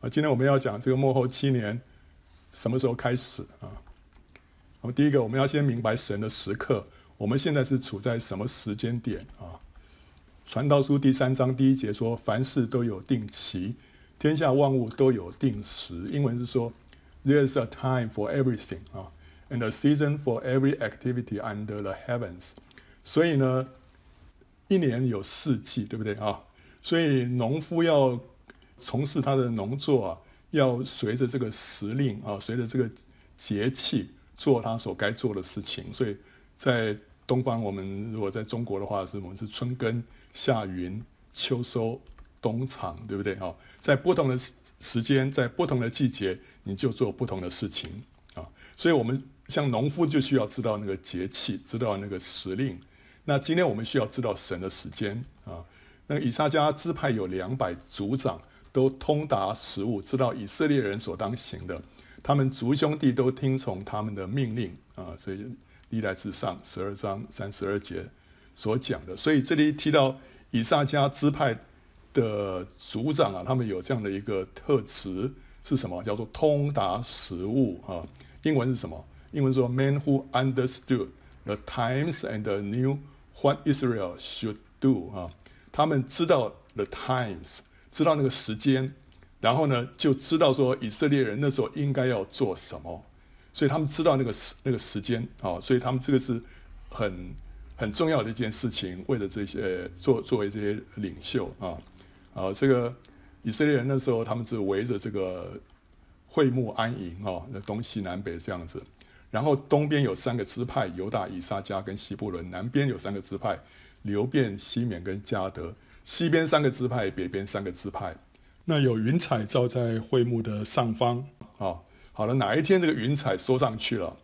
啊，今天我们要讲这个幕后七年什么时候开始啊？那么第一个，我们要先明白神的时刻，我们现在是处在什么时间点啊？传道书第三章第一节说：“凡事都有定期，天下万物都有定时。”英文是说：“There is a time for everything 啊，and a season for every activity under the heavens。”所以呢，一年有四季，对不对啊？所以农夫要从事他的农作啊，要随着这个时令啊，随着这个节气做他所该做的事情。所以在东方，我们如果在中国的话，是我们是春耕、夏耘、秋收、冬藏，对不对啊？在不同的时间，在不同的季节，你就做不同的事情啊。所以我们像农夫就需要知道那个节气，知道那个时令。那今天我们需要知道神的时间啊。那以撒迦支派有两百族长，都通达时务，知道以色列人所当行的。他们族兄弟都听从他们的命令啊，所以历代志上十二章三十二节所讲的。所以这里提到以萨迦支派的族长啊，他们有这样的一个特质是什么？叫做通达时务啊。英文是什么？英文说 “men who understood the times and knew what Israel should do” 啊。他们知道 the times，知道那个时间，然后呢，就知道说以色列人那时候应该要做什么，所以他们知道那个时那个时间啊，所以他们这个是很很重要的一件事情，为了这些作作为这些领袖啊啊，这个以色列人那时候他们是围着这个会幕安营啊，那东西南北这样子，然后东边有三个支派，犹大、以萨迦跟西布伦，南边有三个支派。流便、西缅跟迦得，西边三个支派，北边三个支派。那有云彩照在会幕的上方啊、好了，哪一天这个云彩收上去了，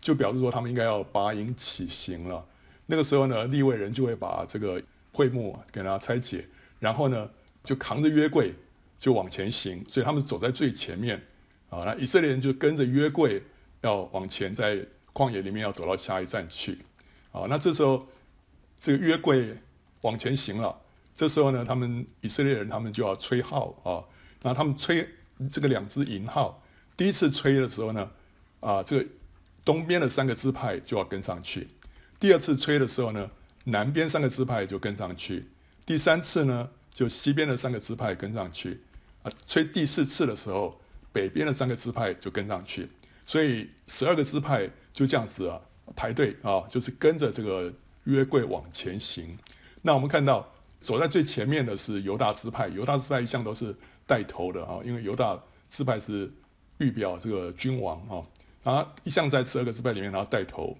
就表示说他们应该要拔营起行了。那个时候呢，利未人就会把这个会幕给它拆解，然后呢，就扛着约柜就往前行。所以他们走在最前面啊。那以色列人就跟着约柜要往前，在旷野里面要走到下一站去啊。那这时候。这个约柜往前行了，这时候呢，他们以色列人他们就要吹号啊，那他们吹这个两只银号，第一次吹的时候呢，啊，这个东边的三个支派就要跟上去；第二次吹的时候呢，南边三个支派就跟上去；第三次呢，就西边的三个支派跟上去；啊，吹第四次的时候，北边的三个支派就跟上去。所以十二个支派就这样子啊排队啊，就是跟着这个。约柜往前行，那我们看到走在最前面的是犹大支派，犹大支派一向都是带头的啊，因为犹大支派是预表这个君王啊，他一向在十二个支派里面，他带头。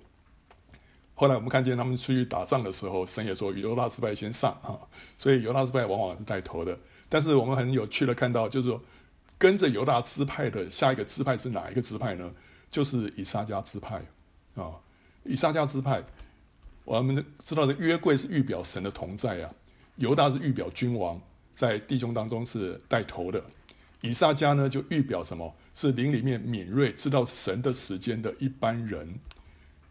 后来我们看见他们出去打仗的时候，神也说犹大支派先上啊，所以犹大支派往往是带头的。但是我们很有趣的看到，就是说跟着犹大支派的下一个支派是哪一个支派呢？就是以撒迦支派啊，以撒迦支派。我们知道的约柜是预表神的同在啊，犹大是预表君王，在弟兄当中是带头的，以撒家呢就预表什么？是灵里面敏锐，知道神的时间的一般人。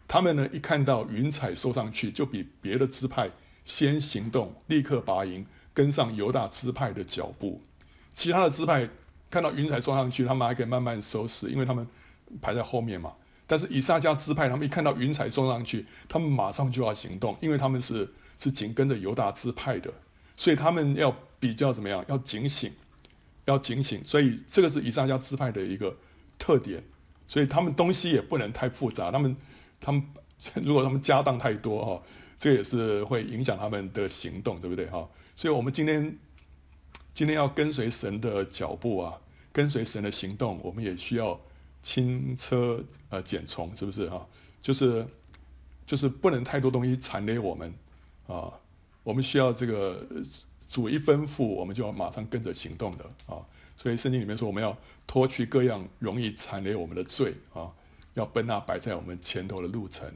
他们呢一看到云彩收上去，就比别的支派先行动，立刻拔营，跟上犹大支派的脚步。其他的支派看到云彩收上去，他们还可以慢慢收拾，因为他们排在后面嘛。但是以撒家支派，他们一看到云彩送上去，他们马上就要行动，因为他们是是紧跟着犹大支派的，所以他们要比较怎么样？要警醒，要警醒。所以这个是以萨迦支派的一个特点。所以他们东西也不能太复杂，他们他们 如果他们家当太多哈，这也是会影响他们的行动，对不对哈？所以我们今天今天要跟随神的脚步啊，跟随神的行动，我们也需要。轻车呃简从，是不是哈？就是就是不能太多东西缠累我们啊。我们需要这个主一吩咐，我们就要马上跟着行动的啊。所以圣经里面说，我们要脱去各样容易残累我们的罪啊，要奔那摆在我们前头的路程。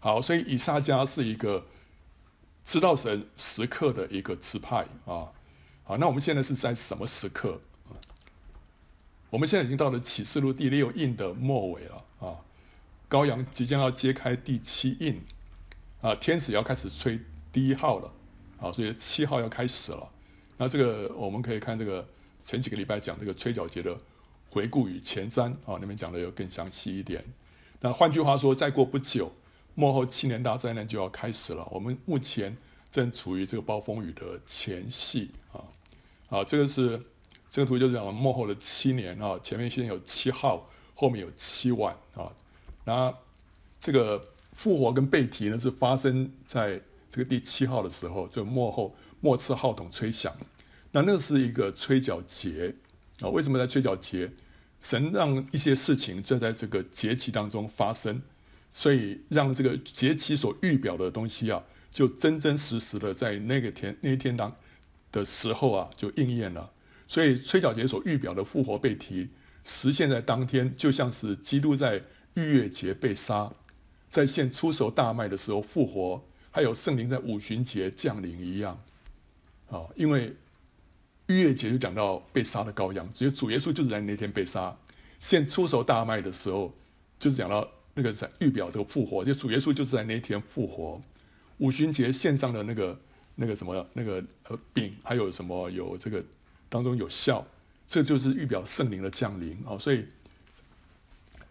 好，所以以撒迦是一个知道神时刻的一个支派啊。好，那我们现在是在什么时刻？我们现在已经到了启示录第六印的末尾了啊，羔羊即将要揭开第七印啊，天使要开始吹第一号了啊，所以七号要开始了。那这个我们可以看这个前几个礼拜讲这个吹角节的回顾与前瞻啊，那边讲的有更详细一点。那换句话说，再过不久，幕后七年大灾难就要开始了。我们目前正处于这个暴风雨的前夕啊。啊，这个是这个图就是讲幕后的七年啊，前面先有七号，后面有七晚啊。那这个复活跟被提呢，是发生在这个第七号的时候，就末后末次号筒吹响。那那是一个吹角节啊。为什么在吹角节？神让一些事情就在这个节期当中发生，所以让这个节期所预表的东西啊，就真真实实的在那个天那一天当。的时候啊，就应验了。所以吹角节所预表的复活被提，实现在当天，就像是基督在逾越节被杀，在献初熟大麦的时候复活，还有圣灵在五旬节降临一样。啊，因为逾越节就讲到被杀的羔羊，所以主耶稣就是在那天被杀。献初熟大麦的时候，就是讲到那个在预表这个复活，就主耶稣就是在那天复活。五旬节献上的那个。那个什么，那个呃饼，还有什么有这个当中有酵，这就是预表圣灵的降临啊、哦，所以，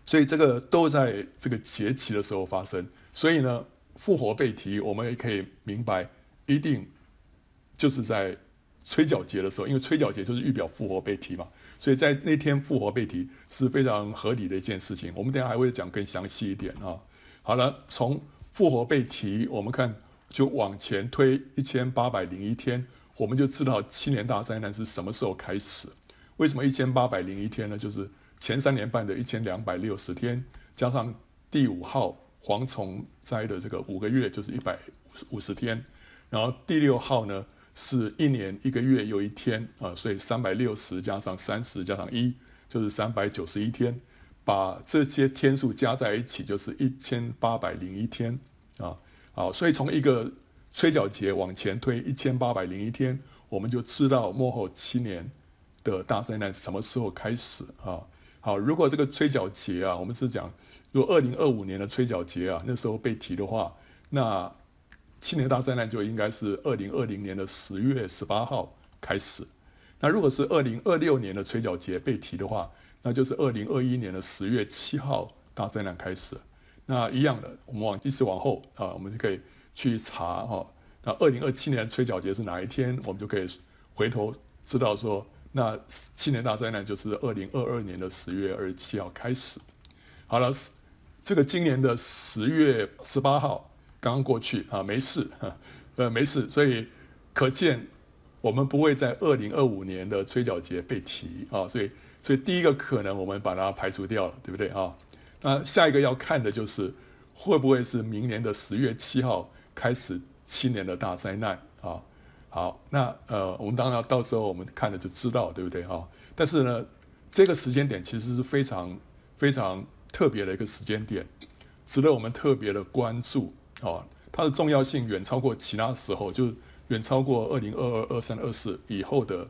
所以这个都在这个节期的时候发生。所以呢，复活被提，我们也可以明白，一定就是在吹角节的时候，因为吹角节就是预表复活被提嘛，所以在那天复活被提是非常合理的一件事情。我们等下还会讲更详细一点啊、好了，从复活被提，我们看。就往前推一千八百零一天，我们就知道七年大灾难是什么时候开始。为什么一千八百零一天呢？就是前三年半的一千两百六十天，加上第五号蝗虫灾的这个五个月，就是一百五十天。然后第六号呢，是一年一个月又一天啊，所以三百六十加上三十加上一，就是三百九十一天。把这些天数加在一起，就是一千八百零一天啊。好，所以从一个吹角节往前推一千八百零一天，我们就知道末后七年的大灾难什么时候开始啊？好，如果这个吹角节啊，我们是讲，如果二零二五年的吹角节啊，那时候被提的话，那七年大灾难就应该是二零二零年的十月十八号开始。那如果是二零二六年的吹角节被提的话，那就是二零二一年的十月七号大灾难开始。那一样的，我们往一直往后啊，我们就可以去查哈。那二零二七年吹角节是哪一天？我们就可以回头知道说，那七年大灾难就是二零二二年的十月二十七号开始。好了，这个今年的十月十八号刚刚过去啊，没事，呃，没事。所以可见我们不会在二零二五年的吹角节被提啊。所以，所以第一个可能我们把它排除掉了，对不对啊？那下一个要看的就是，会不会是明年的十月七号开始七年的大灾难啊？好，那呃，我们当然到时候我们看了就知道，对不对哈？但是呢，这个时间点其实是非常非常特别的一个时间点，值得我们特别的关注啊。它的重要性远超过其他时候，就是远超过二零二二、二三、二四以后的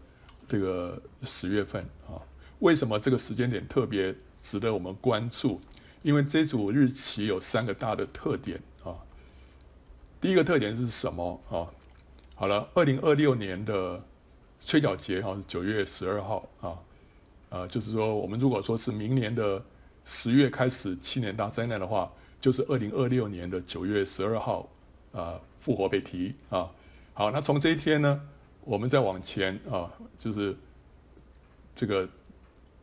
这个十月份啊。为什么这个时间点特别值得我们关注？因为这组日期有三个大的特点啊，第一个特点是什么啊？好了，二零二六年的吹角节哈是九月十二号啊，呃，就是说我们如果说是明年的十月开始七年大灾难的话，就是二零二六年的九月十二号啊复活被提啊。好，那从这一天呢，我们再往前啊，就是这个。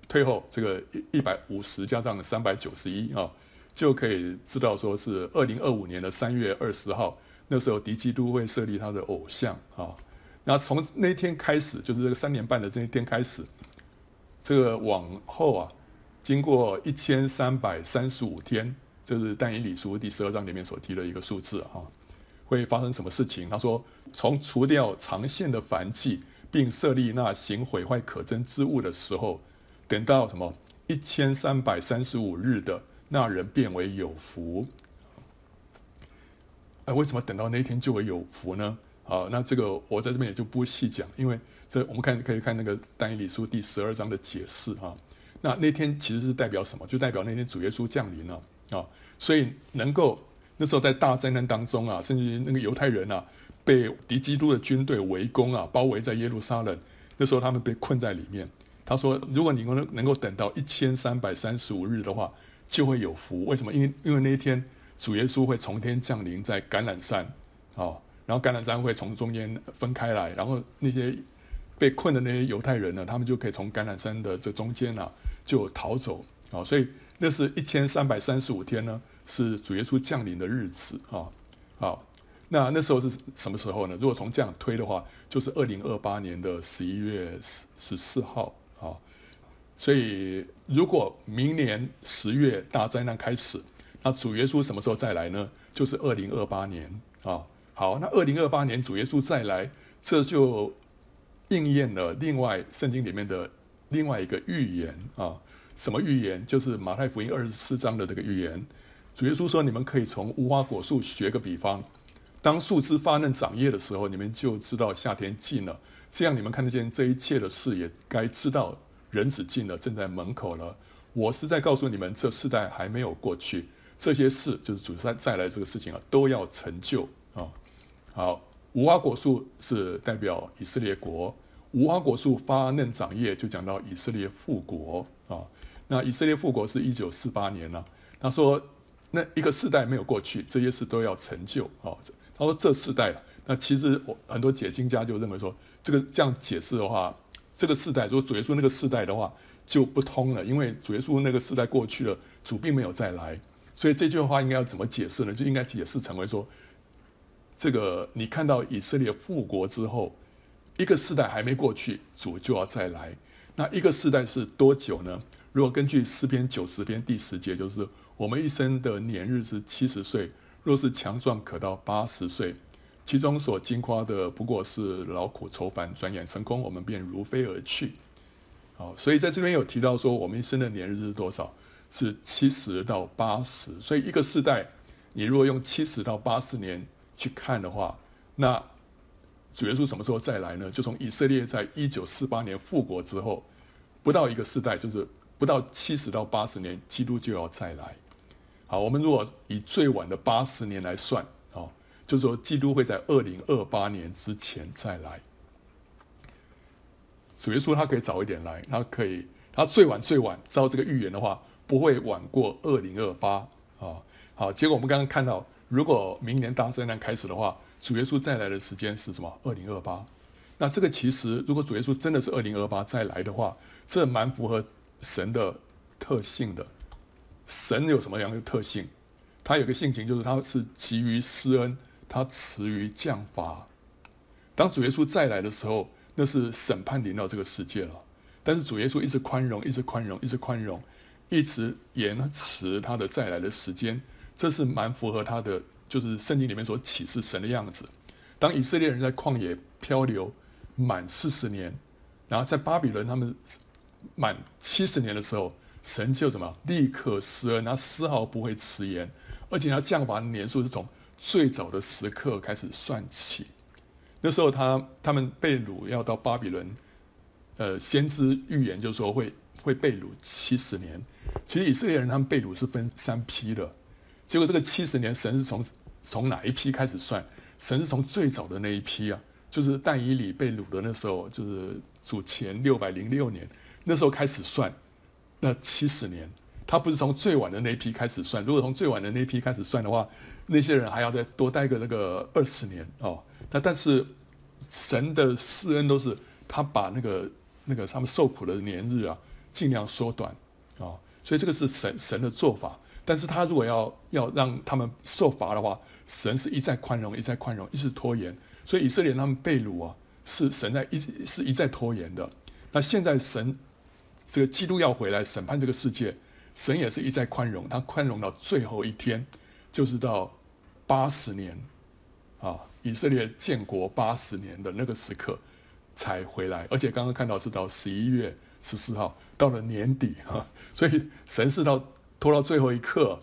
退后这个一一百五十加上三百九十一啊，就可以知道说是二零二五年的三月二十号，那时候敌基督会设立他的偶像啊。那从那天开始，就是这个三年半的这一天开始，这个往后啊，经过一千三百三十五天，这是但以理书第十二章里面所提的一个数字哈，会发生什么事情？他说，从除掉长线的燔祭，并设立那行毁坏可憎之物的时候。等到什么一千三百三十五日的那人变为有福，哎，为什么等到那天就会有福呢？好，那这个我在这边也就不细讲，因为这我们看可以看那个但以理书第十二章的解释啊。那那天其实是代表什么？就代表那天主耶稣降临了啊。所以能够那时候在大灾难当中啊，甚至那个犹太人啊，被敌基督的军队围攻啊，包围在耶路撒冷。那时候他们被困在里面。他说：“如果你能能够等到一千三百三十五日的话，就会有福。为什么？因为因为那一天主耶稣会从天降临在橄榄山，哦，然后橄榄山会从中间分开来，然后那些被困的那些犹太人呢，他们就可以从橄榄山的这中间啊就逃走。啊，所以那是一千三百三十五天呢，是主耶稣降临的日子啊。好，那那时候是什么时候呢？如果从这样推的话，就是二零二八年的十一月十十四号。”啊，所以如果明年十月大灾难开始，那主耶稣什么时候再来呢？就是二零二八年啊。好，那二零二八年主耶稣再来，这就应验了另外圣经里面的另外一个预言啊。什么预言？就是马太福音二十四章的这个预言。主耶稣说：“你们可以从无花果树学个比方，当树枝发嫩长叶的时候，你们就知道夏天近了。”这样你们看得见这一切的事，也该知道人子近了，正在门口了。我是在告诉你们，这世代还没有过去，这些事就是主再再来这个事情啊，都要成就啊。好，无花果树是代表以色列国，无花果树发嫩长叶，就讲到以色列复国啊。那以色列复国是一九四八年呢、他说，那一个世代没有过去，这些事都要成就啊。他说这世代了。那其实我很多解经家就认为说，这个这样解释的话，这个世代如果主耶稣那个世代的话就不通了，因为主耶稣那个世代过去了，主并没有再来，所以这句话应该要怎么解释呢？就应该解释成为说，这个你看到以色列复国之后，一个世代还没过去，主就要再来。那一个世代是多久呢？如果根据诗篇九十篇第十节，就是我们一生的年日是七十岁，若是强壮，可到八十岁。其中所经夸的不过是劳苦愁烦，转眼成空，我们便如飞而去。好，所以在这边有提到说，我们一生的年日是多少？是七十到八十。所以一个世代，你如果用七十到八十年去看的话，那主耶稣什么时候再来呢？就从以色列在一九四八年复国之后，不到一个世代，就是不到七十到八十年，基督就要再来。好，我们如果以最晚的八十年来算。哦就是说，基督会在二零二八年之前再来。主耶稣他可以早一点来，他可以，他最晚最晚照这个预言的话，不会晚过二零二八啊。好，结果我们刚刚看到，如果明年大灾难开始的话，主耶稣再来的时间是什么？二零二八。那这个其实，如果主耶稣真的是二零二八再来的话，这蛮符合神的特性的。神有什么样的特性？他有个性情，就是他是急于施恩。他迟于降罚。当主耶稣再来的时候，那是审判临到这个世界了。但是主耶稣一直宽容，一直宽容，一直宽容，一直延迟他的再来的时间。这是蛮符合他的，就是圣经里面所启示神的样子。当以色列人在旷野漂流满四十年，然后在巴比伦他们满七十年的时候，神就怎么立刻施恩，他丝毫不会迟延，而且他降罚的年数是从。最早的时刻开始算起，那时候他他们被掳要到巴比伦，呃，先知预言就是说会会被掳七十年。其实以色列人他们被掳是分三批的，结果这个七十年神是从从哪一批开始算？神是从最早的那一批啊，就是但以理被掳的那时候，就是主前六百零六年那时候开始算，那七十年。他不是从最晚的那一批开始算，如果从最晚的那一批开始算的话，那些人还要再多待个那个二十年哦。那但是神的施恩都是他把那个那个他们受苦的年日啊尽量缩短啊、哦，所以这个是神神的做法。但是他如果要要让他们受罚的话，神是一再宽容，一再宽容，一直拖延。所以以色列他们被掳啊，是神在一是一再拖延的。那现在神这个基督要回来审判这个世界。神也是一再宽容，他宽容到最后一天，就是到八十年，啊，以色列建国八十年的那个时刻才回来，而且刚刚看到是到十一月十四号，到了年底哈，所以神是到拖到最后一刻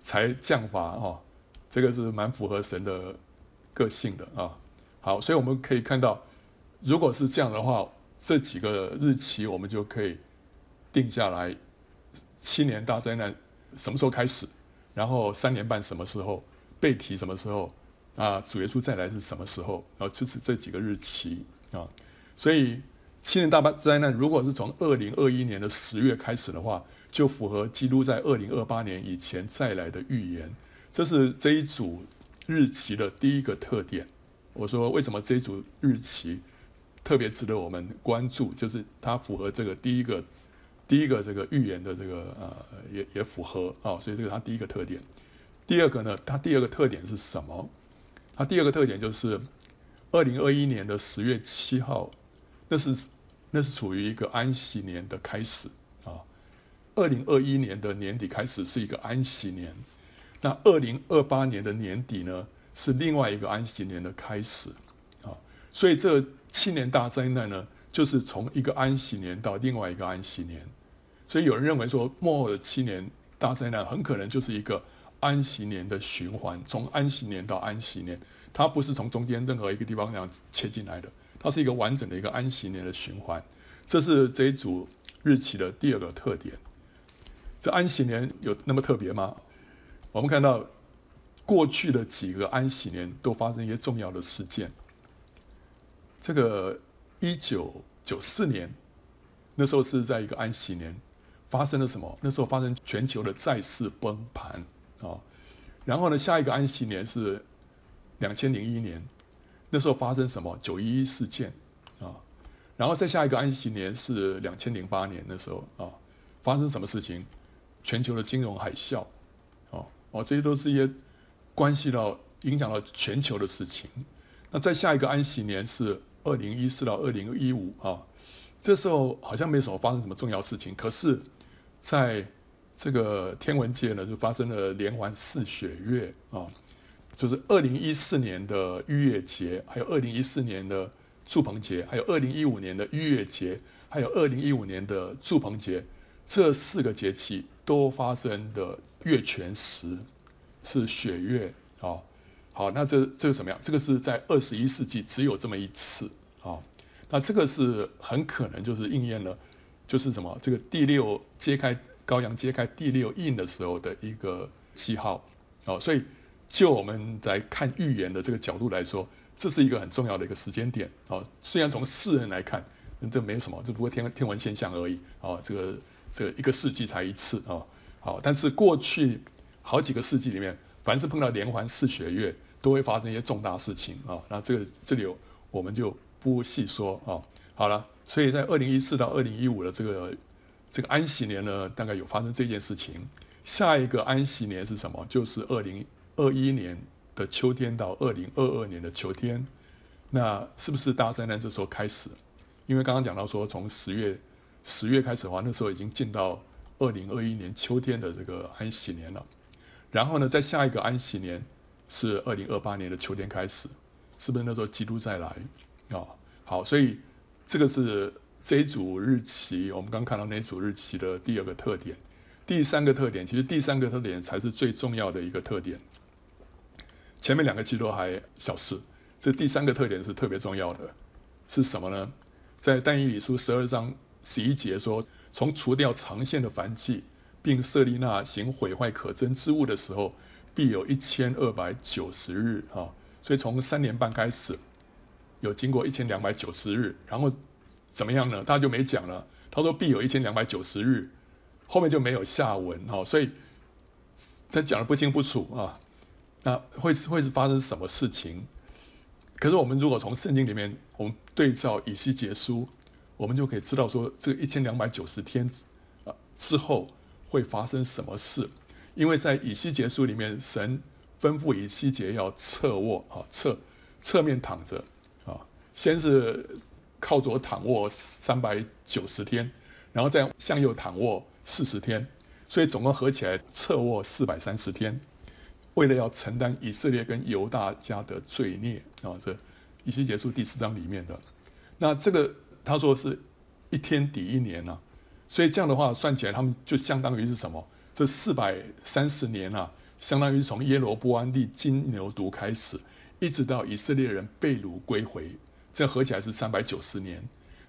才降罚哦，这个是蛮符合神的个性的啊。好，所以我们可以看到，如果是这样的话，这几个日期我们就可以定下来。七年大灾难什么时候开始？然后三年半什么时候？被提什么时候？啊，主耶稣再来是什么时候？然后就是这几个日期啊。所以七年大灾难如果是从二零二一年的十月开始的话，就符合基督在二零二八年以前再来的预言。这是这一组日期的第一个特点。我说为什么这一组日期特别值得我们关注？就是它符合这个第一个第一个这个预言的这个呃也也符合啊、所以这个它第一个特点。第二个呢，它第二个特点是什么？它第二个特点就是二零二一年的十月七号，那是那是处于一个安息年的开始啊。二零二一年的年底开始是一个安息年，那二零二八年的年底呢，是另外一个安息年的开始啊。所以这七年大灾难呢，就是从一个安息年到另外一个安息年。所以有人认为说，末后的七年大灾难很可能就是一个。安息年的循环，从安息年到安息年，它不是从中间任何一个地方那样切进来的，它是一个完整的一个安息年的循环。这是这一组日期的第二个特点。这安息年有那么特别吗？我们看到过去的几个安息年都发生一些重要的事件。这个一九九四年，那时候是在一个安息年，发生了什么？那时候发生全球的债市崩盘。啊，然后呢，下一个安息年是两千零一年，那时候发生什么？九一一事件啊，然后再下一个安息年是两千零八年的时候啊，发生什么事情？全球的金融海啸，哦哦，这些都是一些关系到影响到全球的事情。那再下一个安息年是二零一四到二零一五啊，这时候好像没什么发生什么重要事情，可是，在这个天文界呢，就发生了连环四血月啊，就是二零一四年的逾越节，还有二零一四年的祝棚节，还有二零一五年的逾越节，还有二零一五年的祝棚节，这四个节气都发生的月全食是血月啊。好，那这这个怎么样？这个是在二十一世纪只有这么一次啊。那这个是很可能就是应验了，就是什么？这个第六揭开。高阳揭开第六印的时候的一个记号，哦，所以就我们来看预言的这个角度来说，这是一个很重要的一个时间点，哦，虽然从世人来看，这没什么，这不过天天文现象而已，哦，这个这一个世纪才一次，哦，好，但是过去好几个世纪里面，凡是碰到连环四血月，都会发生一些重大事情，啊，那这个这里有我们就不细说，啊，好了，所以在二零一四到二零一五的这个。这个安息年呢，大概有发生这件事情。下一个安息年是什么？就是二零二一年的秋天到二零二二年的秋天。那是不是大灾难这时候开始？因为刚刚讲到说，从十月十月开始的话，那时候已经进到二零二一年秋天的这个安息年了。然后呢，在下一个安息年是二零二八年的秋天开始，是不是那时候基督再来？啊，好，所以这个是。这一组日期，我们刚看到那组日期的第二个特点，第三个特点，其实第三个特点才是最重要的一个特点。前面两个其实都还小事，这第三个特点是特别重要的，是什么呢？在但以理书十二章十一节说，从除掉长线的凡祭，并设立那行毁坏可憎之物的时候，必有一千二百九十日啊。所以从三年半开始，有经过一千两百九十日，然后。怎么样呢？他就没讲了。他说必有一千两百九十日，后面就没有下文哈，所以他讲的不清不楚啊。那会会是发生什么事情？可是我们如果从圣经里面，我们对照以西结书，我们就可以知道说，这一千两百九十天啊之后会发生什么事。因为在以西结书里面，神吩咐以西结要侧卧啊，侧侧面躺着啊，先是。靠左躺卧三百九十天，然后再向右躺卧四十天，所以总共合起来侧卧四百三十天，为了要承担以色列跟犹大家的罪孽啊，这以西结书第四章里面的。那这个他说是一天抵一年呐、啊，所以这样的话算起来，他们就相当于是什么？这四百三十年啊，相当于从耶罗波安立金牛犊开始，一直到以色列人被掳归回。这合起来是三百九十年，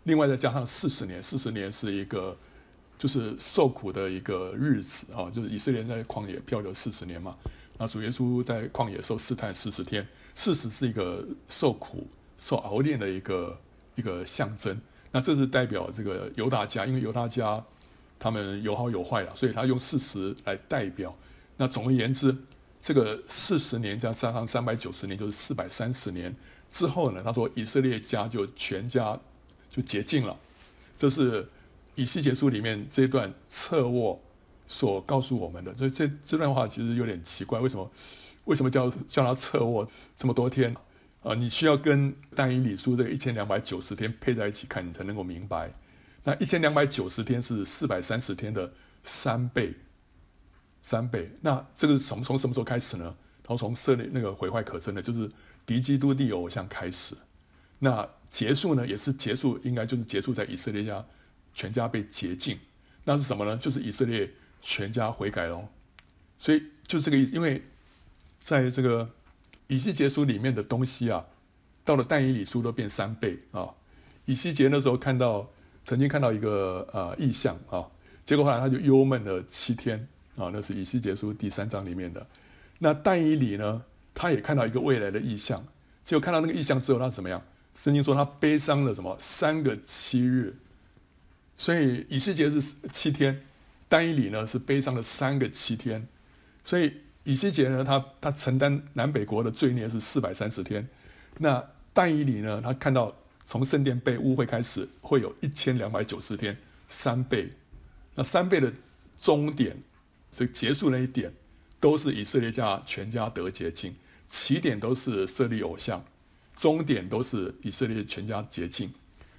另外再加上四十年，四十年是一个就是受苦的一个日子啊，就是以色列在旷野漂流四十年嘛。那主耶稣在旷野受试探四十天，四十是一个受苦、受熬炼的一个一个象征。那这是代表这个犹大家，因为犹大家他们有好有坏了，所以他用四十来代表。那总而言之，这个四十年加上三百九十年，就是四百三十年之后呢，他说以色列家就全家就洁净了。这是以西结书里面这段侧卧所告诉我们的。所以这这段话其实有点奇怪，为什么？为什么叫叫他侧卧这么多天？啊，你需要跟但以理书这一千两百九十天配在一起看，你才能够明白。那一千两百九十天是四百三十天的三倍，三倍。那这个是从从什么时候开始呢？然后从设立那个毁坏可憎的，就是敌基督的偶像开始。那结束呢，也是结束，应该就是结束在以色列家全家被洁净。那是什么呢？就是以色列全家悔改喽。所以就这个意思，因为在这个。以西结书里面的东西啊，到了但以理书都变三倍啊。以西结那时候看到，曾经看到一个呃异象啊，结果后来他就忧闷了七天啊。那是以西结书第三章里面的。那但以理呢，他也看到一个未来的异象，结果看到那个异象之后，他怎么样？圣经说他悲伤了什么？三个七日。所以以西结是七天，丹以理呢是悲伤了三个七天，所以。以西结呢，他他承担南北国的罪孽是四百三十天，那丹以理呢，他看到从圣殿被污秽开始，会有一千两百九十天，三倍，那三倍的终点，这结束那一点，都是以色列家全家得洁净，起点都是设立偶像，终点都是以色列全家洁净，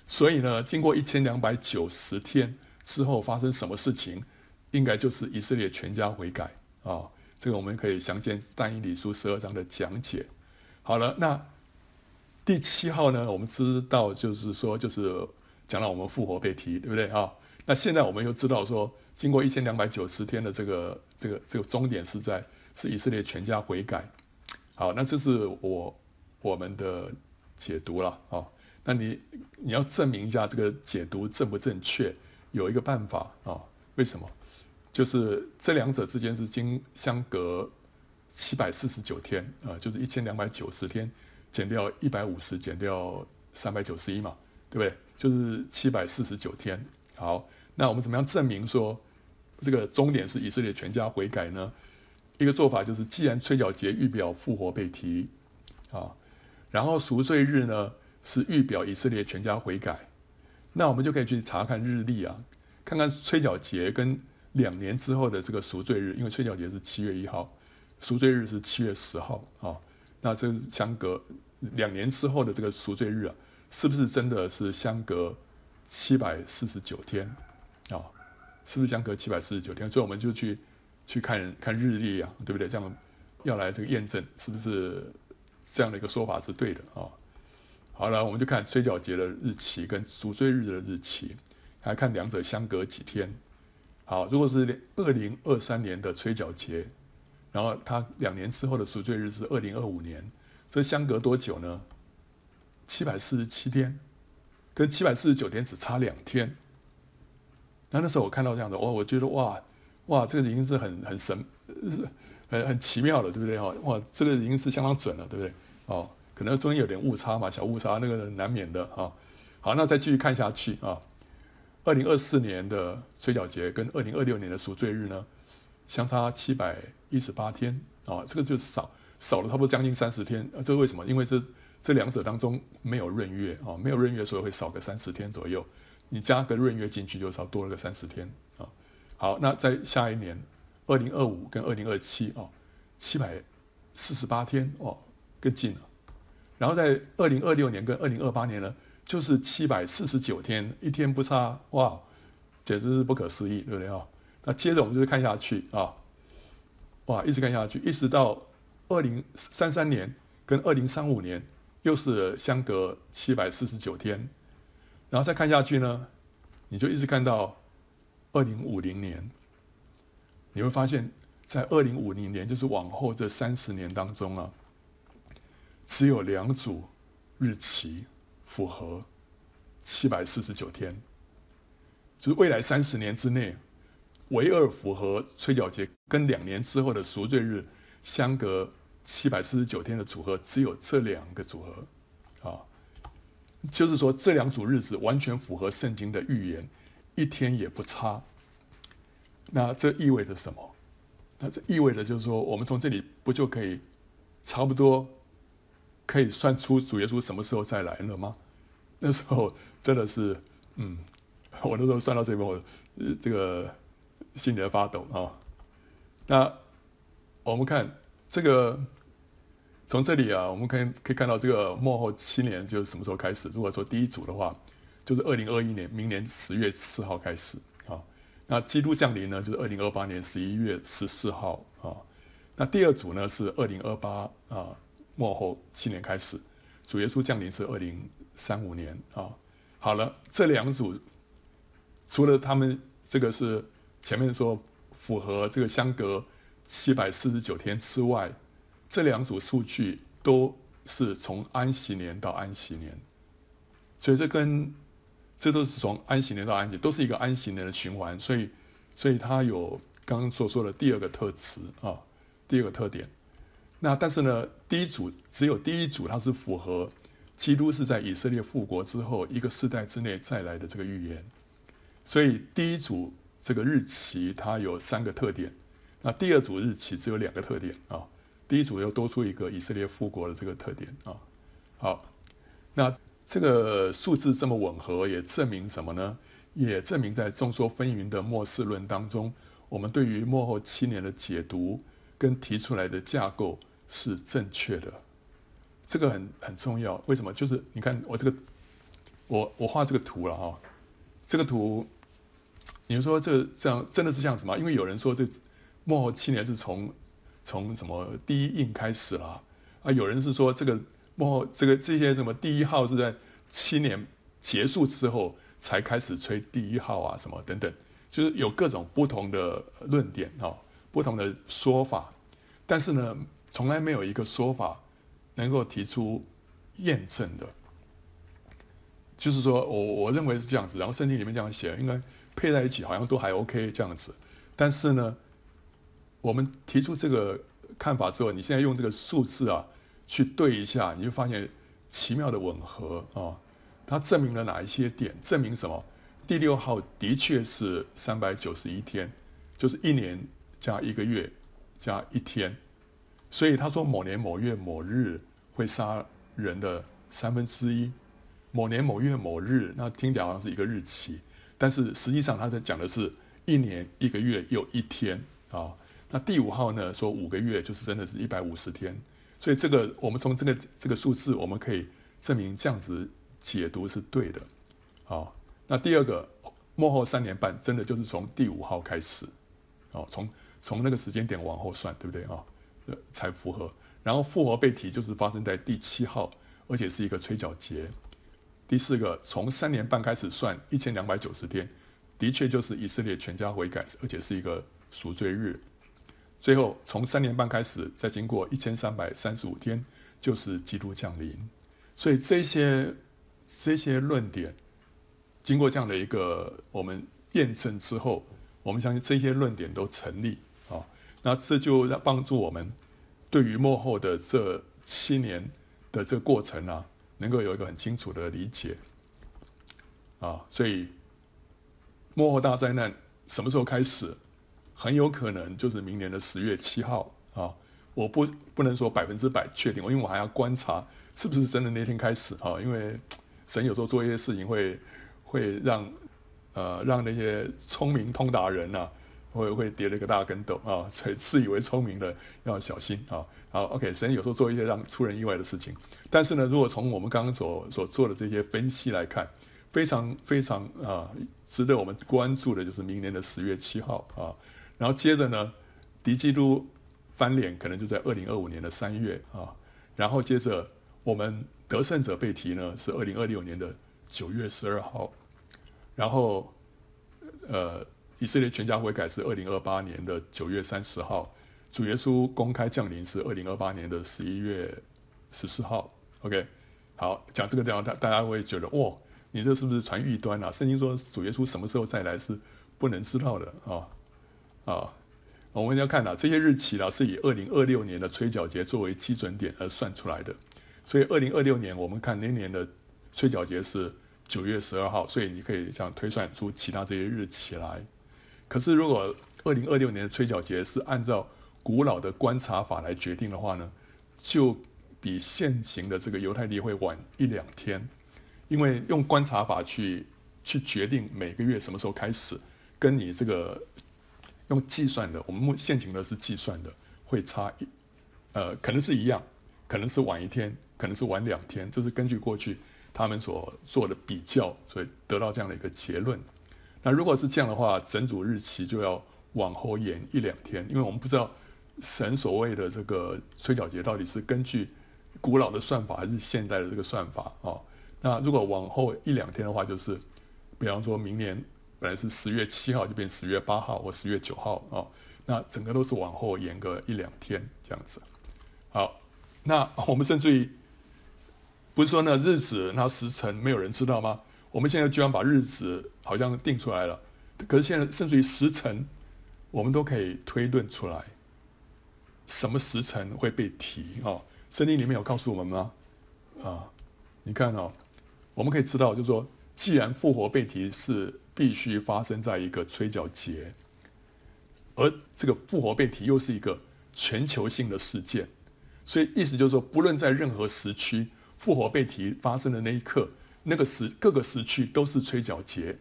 所以呢，经过一千两百九十天之后发生什么事情，应该就是以色列全家悔改啊。这个我们可以详见但以理书十二章的讲解。好了，那第七号呢？我们知道就是说，就是讲到我们复活被提，对不对啊？那现在我们又知道说，经过一千两百九十天的这个这个这个终点是在是以色列全家悔改。好，那这是我我们的解读了啊。那你你要证明一下这个解读正不正确，有一个办法啊？为什么？就是这两者之间是经相隔七百四十九天啊，就是一千两百九十天，减掉一百五十，减掉三百九十一嘛，对不对？就是七百四十九天。好，那我们怎么样证明说这个终点是以色列全家悔改呢？一个做法就是，既然吹角节预表复活被提啊，然后赎罪日呢是预表以色列全家悔改，那我们就可以去查看日历啊，看看吹角节跟两年之后的这个赎罪日，因为吹角节是七月一号，赎罪日是七月十号啊。那这相隔两年之后的这个赎罪日啊，是不是真的是相隔七百四十九天啊？是不是相隔七百四十九天？所以我们就去去看看日历啊，对不对？这样要来这个验证是不是这样的一个说法是对的啊？好了，我们就看吹角节的日期跟赎罪日的日期，来看两者相隔几天。好，如果是二零二三年的吹角节，然后他两年之后的赎罪日是二零二五年，这相隔多久呢？七百四十七天，跟七百四十九天只差两天。那那时候我看到这样的，哇，我觉得哇哇，这个已经是很很神，很很奇妙了，对不对？哈，哇，这个已经是相当准了，对不对？哦，可能中间有点误差嘛，小误差，那个难免的啊。好，那再继续看下去啊。二零二四年的吹角节跟二零二六年的赎罪日呢，相差七百一十八天啊，这个就少少了差不多将近三十天。啊，这个为什么？因为这这两者当中没有闰月啊，没有闰月，所以会少个三十天左右。你加个闰月进去，就少多了个三十天啊。好，那在下一年二零二五跟二零二七啊，七百四十八天哦，更近了。然后在二零二六年跟二零二八年呢？就是七百四十九天，一天不差，哇，简直是不可思议，对不对啊？那接着我们就是看下去啊，哇，一直看下去，一直到二零三三年跟二零三五年，又是相隔七百四十九天，然后再看下去呢，你就一直看到二零五零年，你会发现在二零五零年，就是往后这三十年当中啊，只有两组日期。符合七百四十九天，就是未来三十年之内，唯二符合吹角节跟两年之后的赎罪日相隔七百四十九天的组合，只有这两个组合啊。就是说这两组日子完全符合圣经的预言，一天也不差。那这意味着什么？那这意味着就是说，我们从这里不就可以差不多可以算出主耶稣什么时候再来了吗？那时候真的是，嗯，我那时候算到这边，我这个心里在发抖啊。那我们看这个，从这里啊，我们可以可以看到这个末后七年就是什么时候开始？如果说第一组的话，就是二零二一年，明年十月四号开始啊。那基督降临呢，就是二零二八年十一月十四号啊。那第二组呢是二零二八啊，末后七年开始，主耶稣降临是二零三五年啊。好了，这两组除了他们这个是前面说。符合这个相隔七百四十九天之外，这两组数据都是从安息年到安息年，所以这跟这都是从安息年到安息，都是一个安息年的循环，所以所以它有刚刚所说的第二个特词啊，第二个特点。那但是呢，第一组只有第一组它是符合基督是在以色列复国之后一个世代之内再来的这个预言，所以第一组。这个日期它有三个特点，那第二组日期只有两个特点啊。第一组又多出一个以色列复国的这个特点啊。好，那这个数字这么吻合，也证明什么呢？也证明在众说纷纭的末世论当中，我们对于末后七年的解读跟提出来的架构是正确的。这个很很重要。为什么？就是你看我这个，我我画这个图了哈，这个图。你说这这样真的是这样子吗？因为有人说这末后七年是从从什么第一印开始了啊？有人是说这个末后这个这些什么第一号是在七年结束之后才开始吹第一号啊？什么等等，就是有各种不同的论点啊，不同的说法。但是呢，从来没有一个说法能够提出验证的。就是说我我认为是这样子，然后圣经里面这样写，应该。配在一起好像都还 OK 这样子，但是呢，我们提出这个看法之后，你现在用这个数字啊去对一下，你就发现奇妙的吻合啊。它证明了哪一些点？证明什么？第六号的确是三百九十一天，就是一年加一个月加一天，所以他说某年某月某日会杀人的三分之一，某年某月某日，那听起来好像是一个日期。但是实际上，他在讲的是一年一个月又一天啊。那第五号呢，说五个月就是真的是一百五十天。所以这个我们从这个这个数字，我们可以证明这样子解读是对的。好，那第二个末后三年半，真的就是从第五号开始，哦，从从那个时间点往后算，对不对啊？才符合。然后复活被提就是发生在第七号，而且是一个吹角节。第四个，从三年半开始算一千两百九十天，的确就是以色列全家悔改，而且是一个赎罪日。最后，从三年半开始，再经过一千三百三十五天，就是基督降临。所以这些这些论点，经过这样的一个我们验证之后，我们相信这些论点都成立。那这就让帮助我们对于幕后的这七年的这个过程啊。能够有一个很清楚的理解，啊，所以幕后大灾难什么时候开始？很有可能就是明年的十月七号啊！我不不能说百分之百确定，因为我还要观察是不是真的那天开始啊！因为神有时候做一些事情会会让呃让那些聪明通达人呐。会会跌了一个大跟斗啊，所以自以为聪明的要小心啊。好，OK，神有时候做一些让出人意外的事情，但是呢，如果从我们刚刚所所做的这些分析来看，非常非常啊，值得我们关注的就是明年的十月七号啊。然后接着呢，敌基督翻脸可能就在二零二五年的三月啊。然后接着我们得胜者被提呢是二零二六年的九月十二号，然后呃。以色列全家悔改是二零二八年的九月三十号，主耶稣公开降临是二零二八年的十一月十四号。OK，好，讲这个地方，大大家会觉得，哇，你这是不是传异端啊？圣经说主耶稣什么时候再来是不能知道的啊啊！我们要看啊，这些日期呢是以二零二六年的吹角节作为基准点而算出来的，所以二零二六年我们看那年的吹角节是九月十二号，所以你可以这样推算出其他这些日期来。可是如果二零二六年的吹角节是按照古老的观察法来决定的话呢，就比现行的这个犹太历会晚一两天，因为用观察法去去决定每个月什么时候开始，跟你这个用计算的，我们目现行的是计算的，会差一呃，可能是一样，可能是晚一天，可能是晚两天，这是根据过去他们所做的比较，所以得到这样的一个结论。那如果是这样的话，整组日期就要往后延一两天，因为我们不知道。神所谓的这个吹角节到底是根据古老的算法还是现代的这个算法啊、那如果往后一两天的话，就是比方说明年本来是十月七号，就变十月八号或十月九号啊、那整个都是往后延个一两天这样子。好，那我们甚至于不是说那日子那时辰没有人知道吗？我们现在居然把日子好像定出来了，可是现在甚至于时辰我们都可以推论出来。什么时辰会被提哦？圣经里面有告诉我们吗？啊，你看哦，我们可以知道，就是说，既然复活被提是必须发生在一个吹角节，而这个复活被提又是一个全球性的事件，所以意思就是说，不论在任何时区，复活被提发生的那一刻，那个时各个时区都是吹角节。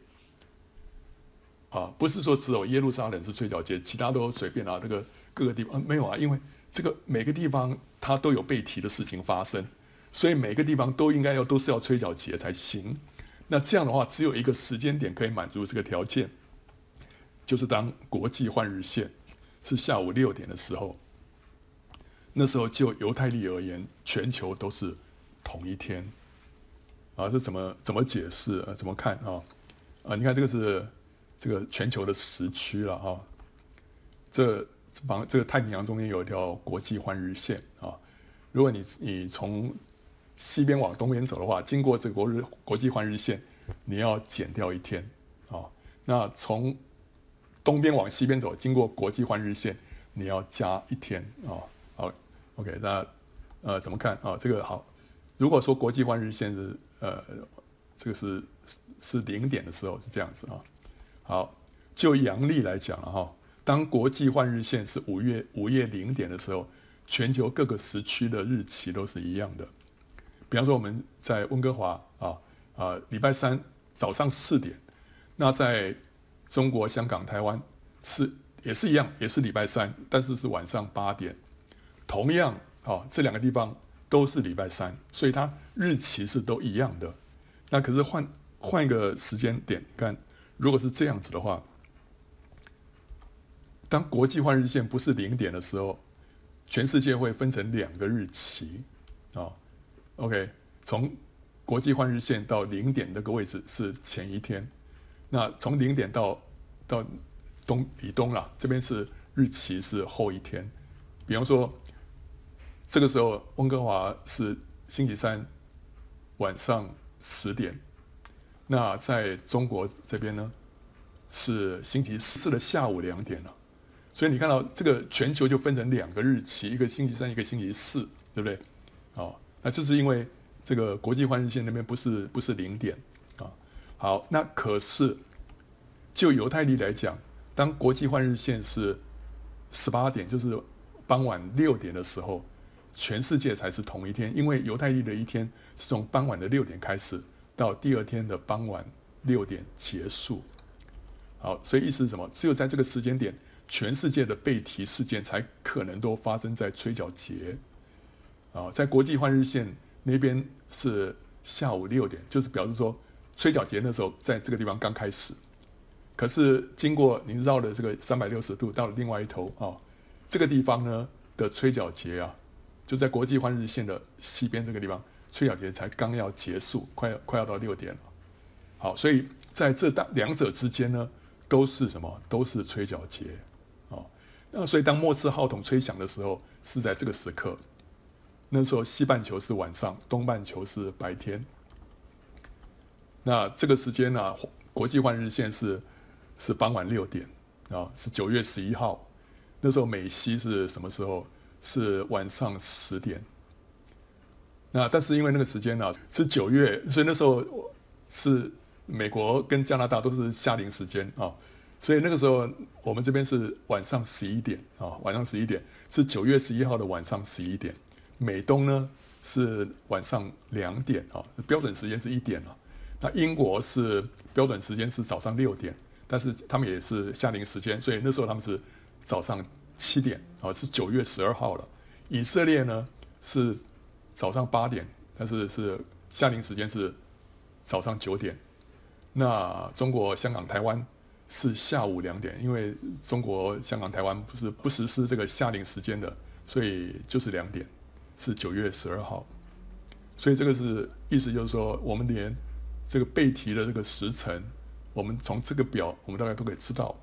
啊，不是说只有耶路撒冷是吹角节，其他都随便啊，这个。各个地方没有啊，因为这个每个地方它都有被提的事情发生，所以每个地方都应该要都是要吹角节才行。那这样的话，只有一个时间点可以满足这个条件，就是当国际换日线是下午六点的时候，那时候就犹太历而言，全球都是同一天。啊，这怎么怎么解释啊？怎么看啊？啊，你看这个是这个全球的时区了哈，这。旁这个太平洋中间有一条国际换日线啊，如果你你从西边往东边走的话，经过这个国日国际换日线，你要减掉一天啊。那从东边往西边走，经过国际换日线，你要加一天啊。好，OK，那呃怎么看啊？这个好，如果说国际换日线是呃这个是是零点的时候是这样子啊。好，就阳历来讲了哈。当国际换日线是五月五月零点的时候，全球各个时区的日期都是一样的。比方说我们在温哥华啊啊，礼拜三早上四点，那在中国香港台湾是也是一样，也是礼拜三，但是是晚上八点。同样啊，这两个地方都是礼拜三，所以它日期是都一样的。那可是换换一个时间点，看如果是这样子的话。当国际换日线不是零点的时候，全世界会分成两个日期，啊，OK，从国际换日线到零点那个位置是前一天，那从零点到到东以东了，这边是日期是后一天。比方说，这个时候温哥华是星期三晚上十点，那在中国这边呢是星期四的下午两点了。所以你看到这个全球就分成两个日期，一个星期三，一个星期四，对不对？哦，那这是因为这个国际换日线那边不是不是零点啊。好，那可是就犹太历来讲，当国际换日线是十八点，就是傍晚六点的时候，全世界才是同一天，因为犹太历的一天是从傍晚的六点开始，到第二天的傍晚六点结束。好，所以意思是什么？只有在这个时间点。全世界的被提事件才可能都发生在吹角节，啊，在国际换日线那边是下午六点，就是表示说吹角节那时候在这个地方刚开始，可是经过您绕了这个三百六十度到了另外一头啊，这个地方呢的吹角节啊，就在国际换日线的西边这个地方，吹角节才刚要结束，快要快要到六点了，好，所以在这当两者之间呢，都是什么？都是吹角节啊。那所以，当末次号筒吹响的时候，是在这个时刻。那时候，西半球是晚上，东半球是白天。那这个时间呢、国际换日线是是傍晚六点啊，是九月十一号。那时候美西是什么时候？是晚上十点。那但是因为那个时间呢、啊、是九月，所以那时候是美国跟加拿大都是夏令时间啊，所以那个时候我们这边是晚上十一点啊，晚上十一点是九月十一号的晚上十一点。美东呢是晚上两点啊，标准时间是一点啊。那英国是标准时间是早上六点，但是他们也是夏令时间，所以那时候他们是早上七点啊，是九月十二号了。以色列呢是。早上八点，但是是夏令时间是早上九点。那中国香港台湾是下午两点，因为中国香港台湾不是不实施这个夏令时间的，所以就是两点，是九月十二号。所以这个是意思就是说，我们连这个背题的这个时辰，我们从这个表，我们大概都可以知道。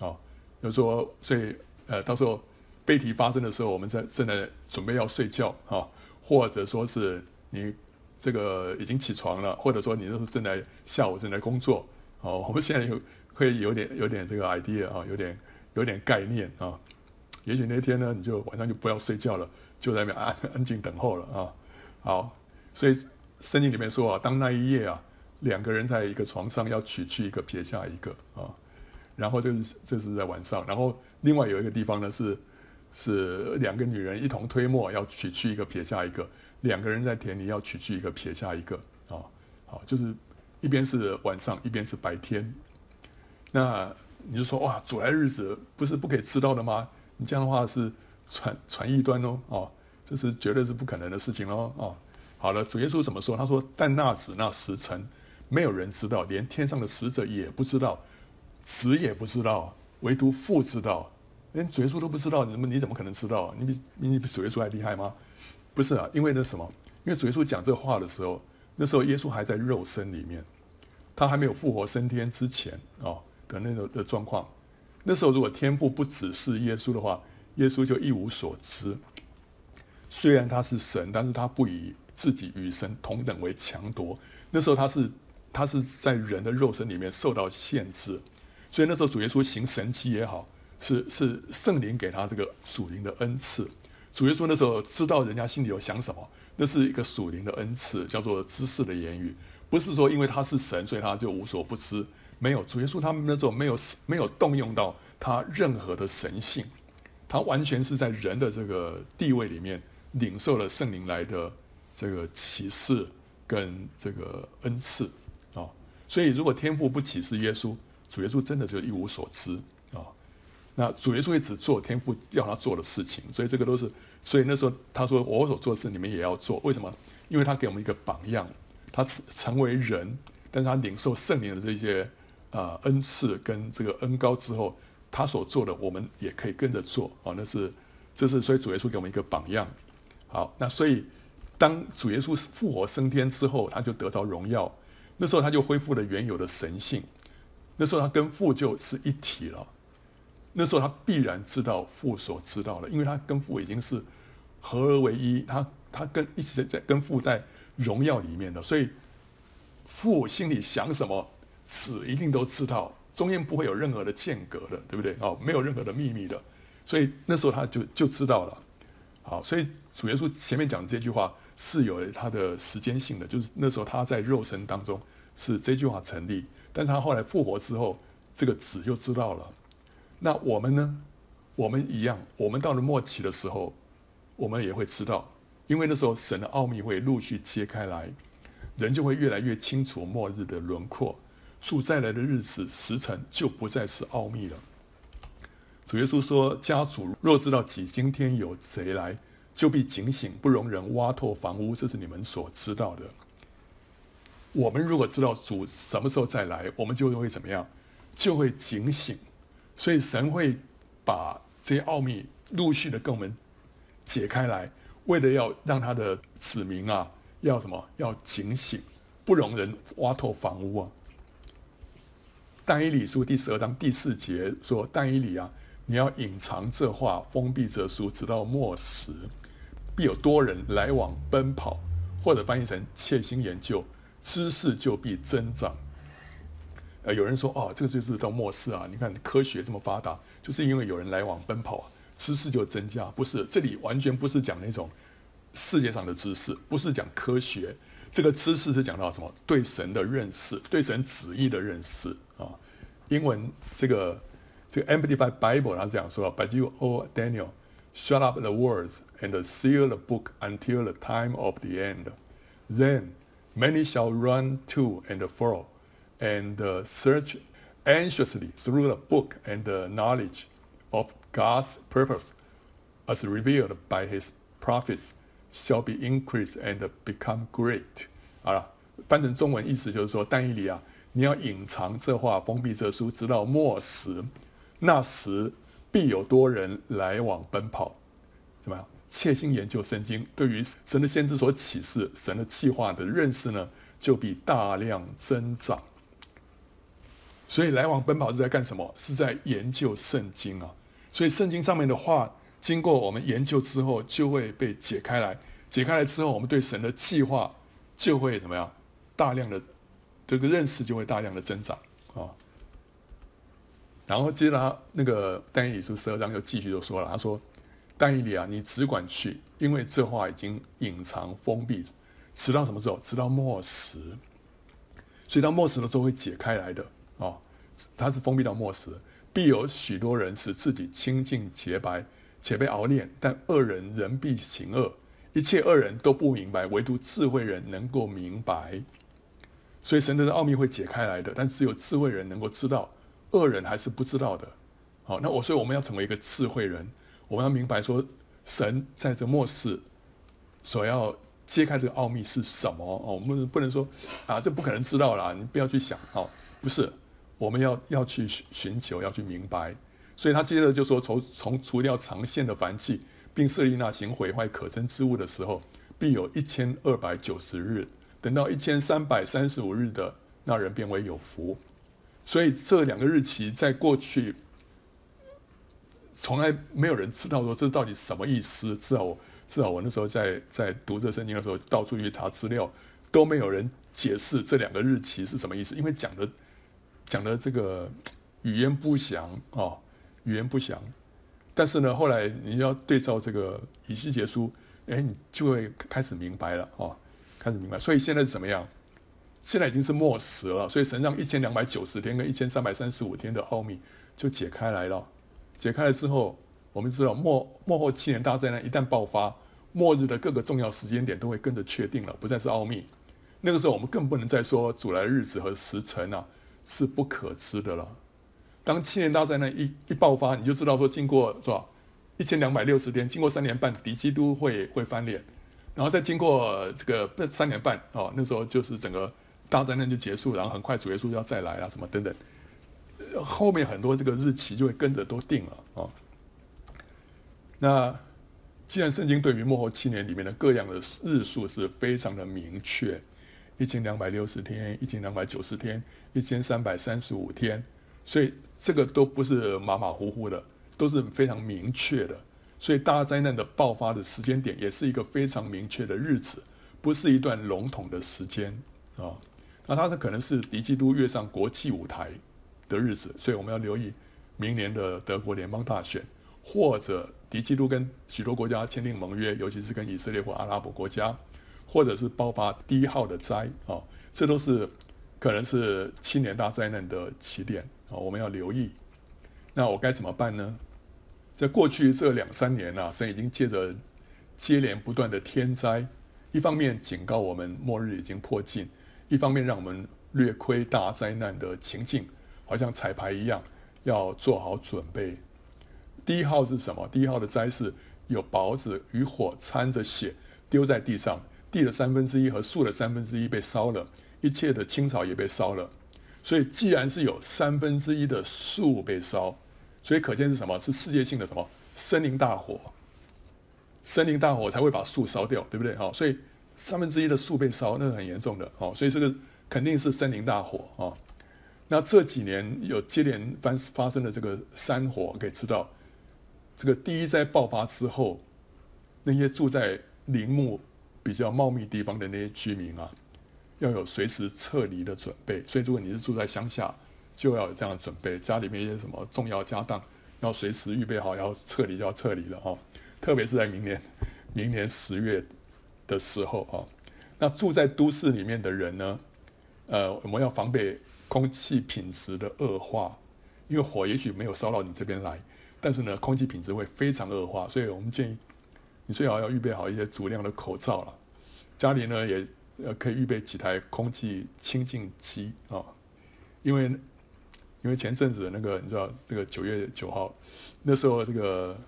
啊，就是说，所以呃，到时候背题发生的时候，我们在正在准备要睡觉啊。或者说是你这个已经起床了，或者说你那时候正在下午正在工作，哦，我们现在有会有点有点这个 idea 啊，有点有点概念啊。也许那天呢，你就晚上就不要睡觉了，就在那边安安静等候了啊。好，所以圣经里面说啊，当那一夜啊，两个人在一个床上要取去一个撇下一个啊，然后这是这是在晚上，然后另外有一个地方呢是。是两个女人一同推磨，要取去一个撇下一个；两个人在田里要取去一个撇下一个。啊，好，就是一边是晚上，一边是白天。那你就说哇，主来日子不是不可以知道的吗？你这样的话是传传异端哦，哦，这是绝对是不可能的事情哦，哦，好了，主耶稣怎么说？他说：“但那时那时辰，没有人知道，连天上的使者也不知道，子也不知道，唯独父知道。”连主耶稣都不知道，你怎么你怎么可能知道？你比你比主耶稣还厉害吗？不是啊，因为那什么？因为主耶稣讲这话的时候，那时候耶稣还在肉身里面，他还没有复活升天之前哦的那个的状况。那时候如果天父不指示耶稣的话，耶稣就一无所知。虽然他是神，但是他不以自己与神同等为强夺。那时候他是他是在人的肉身里面受到限制，所以那时候主耶稣行神迹也好。是是圣灵给他这个属灵的恩赐，主耶稣那时候知道人家心里有想什么，那是一个属灵的恩赐，叫做知识的言语，不是说因为他是神，所以他就无所不知。没有，主耶稣他们那时候没有没有动用到他任何的神性，他完全是在人的这个地位里面领受了圣灵来的这个启示跟这个恩赐啊。所以如果天父不启示耶稣，主耶稣真的就一无所知啊。那主耶稣也只做天父要他做的事情，所以这个都是，所以那时候他说我所做的事你们也要做，为什么？因为他给我们一个榜样，他成为人，但是他领受圣灵的这些啊、呃、恩赐跟这个恩膏之后，他所做的我们也可以跟着做啊，那是这是所以主耶稣给我们一个榜样。好，那所以当主耶稣复活升天之后，他就得着荣耀，那时候他就恢复了原有的神性，那时候他跟父就是一体了。那时候他必然知道父所知道的，因为他跟父已经是合而为一，他他跟一直在在跟父在荣耀里面的，所以父心里想什么，子一定都知道，中间不会有任何的间隔的，对不对？哦，没有任何的秘密的，所以那时候他就就知道了。好，所以主耶稣前面讲的这句话是有他的时间性的，就是那时候他在肉身当中是这句话成立，但他后来复活之后，这个子就知道了。那我们呢？我们一样，我们到了末期的时候，我们也会知道，因为那时候神的奥秘会陆续揭开来，人就会越来越清楚末日的轮廓，主再来的日子时辰就不再是奥秘了。主耶稣说：“家主若知道几今天有贼来，就必警醒，不容人挖透房屋。”这是你们所知道的。我们如果知道主什么时候再来，我们就会怎么样？就会警醒。所以神会把这些奥秘陆续的跟我们解开来，为了要让他的子民啊，要什么？要警醒，不容人挖透房屋啊。但以理书第十二章第四节说：“但以理啊，你要隐藏这话，封闭这书，直到末时，必有多人来往奔跑，或者翻译成切心研究，知识就必增长。”呃，有人说哦，这个就是到末世啊！你看科学这么发达，就是因为有人来往奔跑，知识就增加。不是，这里完全不是讲那种世界上的知识，不是讲科学。这个知识是讲到什么？对神的认识，对神旨意的认识啊。英文这个这个 Amplified Bible 它是这样说：But you, O Daniel, shut up the words and seal the book until the time of the end. Then many shall run to and fro, and search anxiously through the book and the knowledge of God's purpose, as revealed by His prophets, shall be increased and become great。好了，翻成中文意思就是说，但以理啊，你要隐藏这话，封闭这书，直到末时。那时必有多人来往奔跑，怎么样？切心研究圣经，对于神的先知所启示、神的计划的认识呢，就比大量增长。所以来往奔跑是在干什么？是在研究圣经啊。所以圣经上面的话，经过我们研究之后，就会被解开来。解开来之后，我们对神的计划就会怎么样？大量的这个认识就会大量的增长啊。然后接着他那个但以理书十二章又继续就说了，他说：“但以理啊，你只管去，因为这话已经隐藏封闭，直到什么时候？直到末时。所以到末时的时候会解开来的啊。它是封闭到末时。”必有许多人使自己清净洁白，且被熬炼；但恶人仍必行恶，一切恶人都不明白，唯独智慧人能够明白。所以神的奥秘会解开来的，但只有智慧人能够知道，恶人还是不知道的。好，那我所以我们要成为一个智慧人，我们要明白说，神在这末世所要揭开这个奥秘是什么？哦，我们不能说啊，这不可能知道啦，你不要去想。哦，不是。我们要要去寻求，要去明白，所以他接着就说：从从除掉长线的凡气，并设立那行毁坏可憎之物的时候，必有一千二百九十日。等到一千三百三十五日的那人，变为有福。所以这两个日期在过去从来没有人知道说这到底什么意思。至少我至少我那时候在在读这圣经的时候，到处去查资料，都没有人解释这两个日期是什么意思，因为讲的。讲的这个语言不详啊，语言不详。但是呢，后来你要对照这个以西结书，哎，你就会开始明白了啊，开始明白。所以现在是怎么样？现在已经是末时了，所以神让一千两百九十天跟一千三百三十五天的奥秘就解开来了。解开了之后，我们知道末末后七年大灾难一旦爆发，末日的各个重要时间点都会跟着确定了，不再是奥秘。那个时候我们更不能再说主来日子和时辰啊。是不可知的了。当七年大灾难一一爆发，你就知道说，经过是吧？一千两百六十天，经过三年半，敌基督会会翻脸，然后再经过这个三年半哦，那时候就是整个大灾难就结束，然后很快主耶稣要再来啊，什么等等，后面很多这个日期就会跟着都定了啊、那既然圣经对于末后七年里面的各样的日数是非常的明确。一千两百六十天，一千两百九十天，一千三百三十五天，所以这个都不是马马虎虎的，都是非常明确的。所以大灾难的爆发的时间点也是一个非常明确的日子，不是一段笼统的时间啊。那它的可能是敌基督跃上国际舞台的日子，所以我们要留意明年的德国联邦大选，或者敌基督跟许多国家签订盟约，尤其是跟以色列或阿拉伯国家。或者是爆发第一号的灾啊，这都是可能是七年大灾难的起点啊，我们要留意。那我该怎么办呢？在过去这两三年啊，神已经借着接连不断的天灾，一方面警告我们末日已经迫近，一方面让我们略窥大灾难的情境，好像彩排一样，要做好准备。第一号是什么？第一号的灾是有雹子与火掺着血丢在地上。地的三分之一和树的三分之一被烧了，一切的青草也被烧了。所以，既然是有三分之一的树被烧，所以可见是什么？是世界性的什么森林大火？森林大火才会把树烧掉，对不对？好，所以三分之一的树被烧，那是很严重的。好，所以这个肯定是森林大火啊。那这几年有接连发发生的这个山火，可以知道，这个第一灾爆发之后，那些住在林木。比较茂密地方的那些居民啊，要有随时撤离的准备。所以，如果你是住在乡下，就要有这样的准备，家里面一些什么重要家当，要随时预备好，要撤离就要撤离了哈。特别是在明年，明年十月的时候啊。那住在都市里面的人呢，呃，我们要防备空气品质的恶化，因为火也许没有烧到你这边来，但是呢，空气品质会非常恶化，所以我们建议你最好要预备好一些足量的口罩了。家里呢也呃可以预备几台空气清净机啊，因为因为前阵子那个你知道这个九月九号那时候这个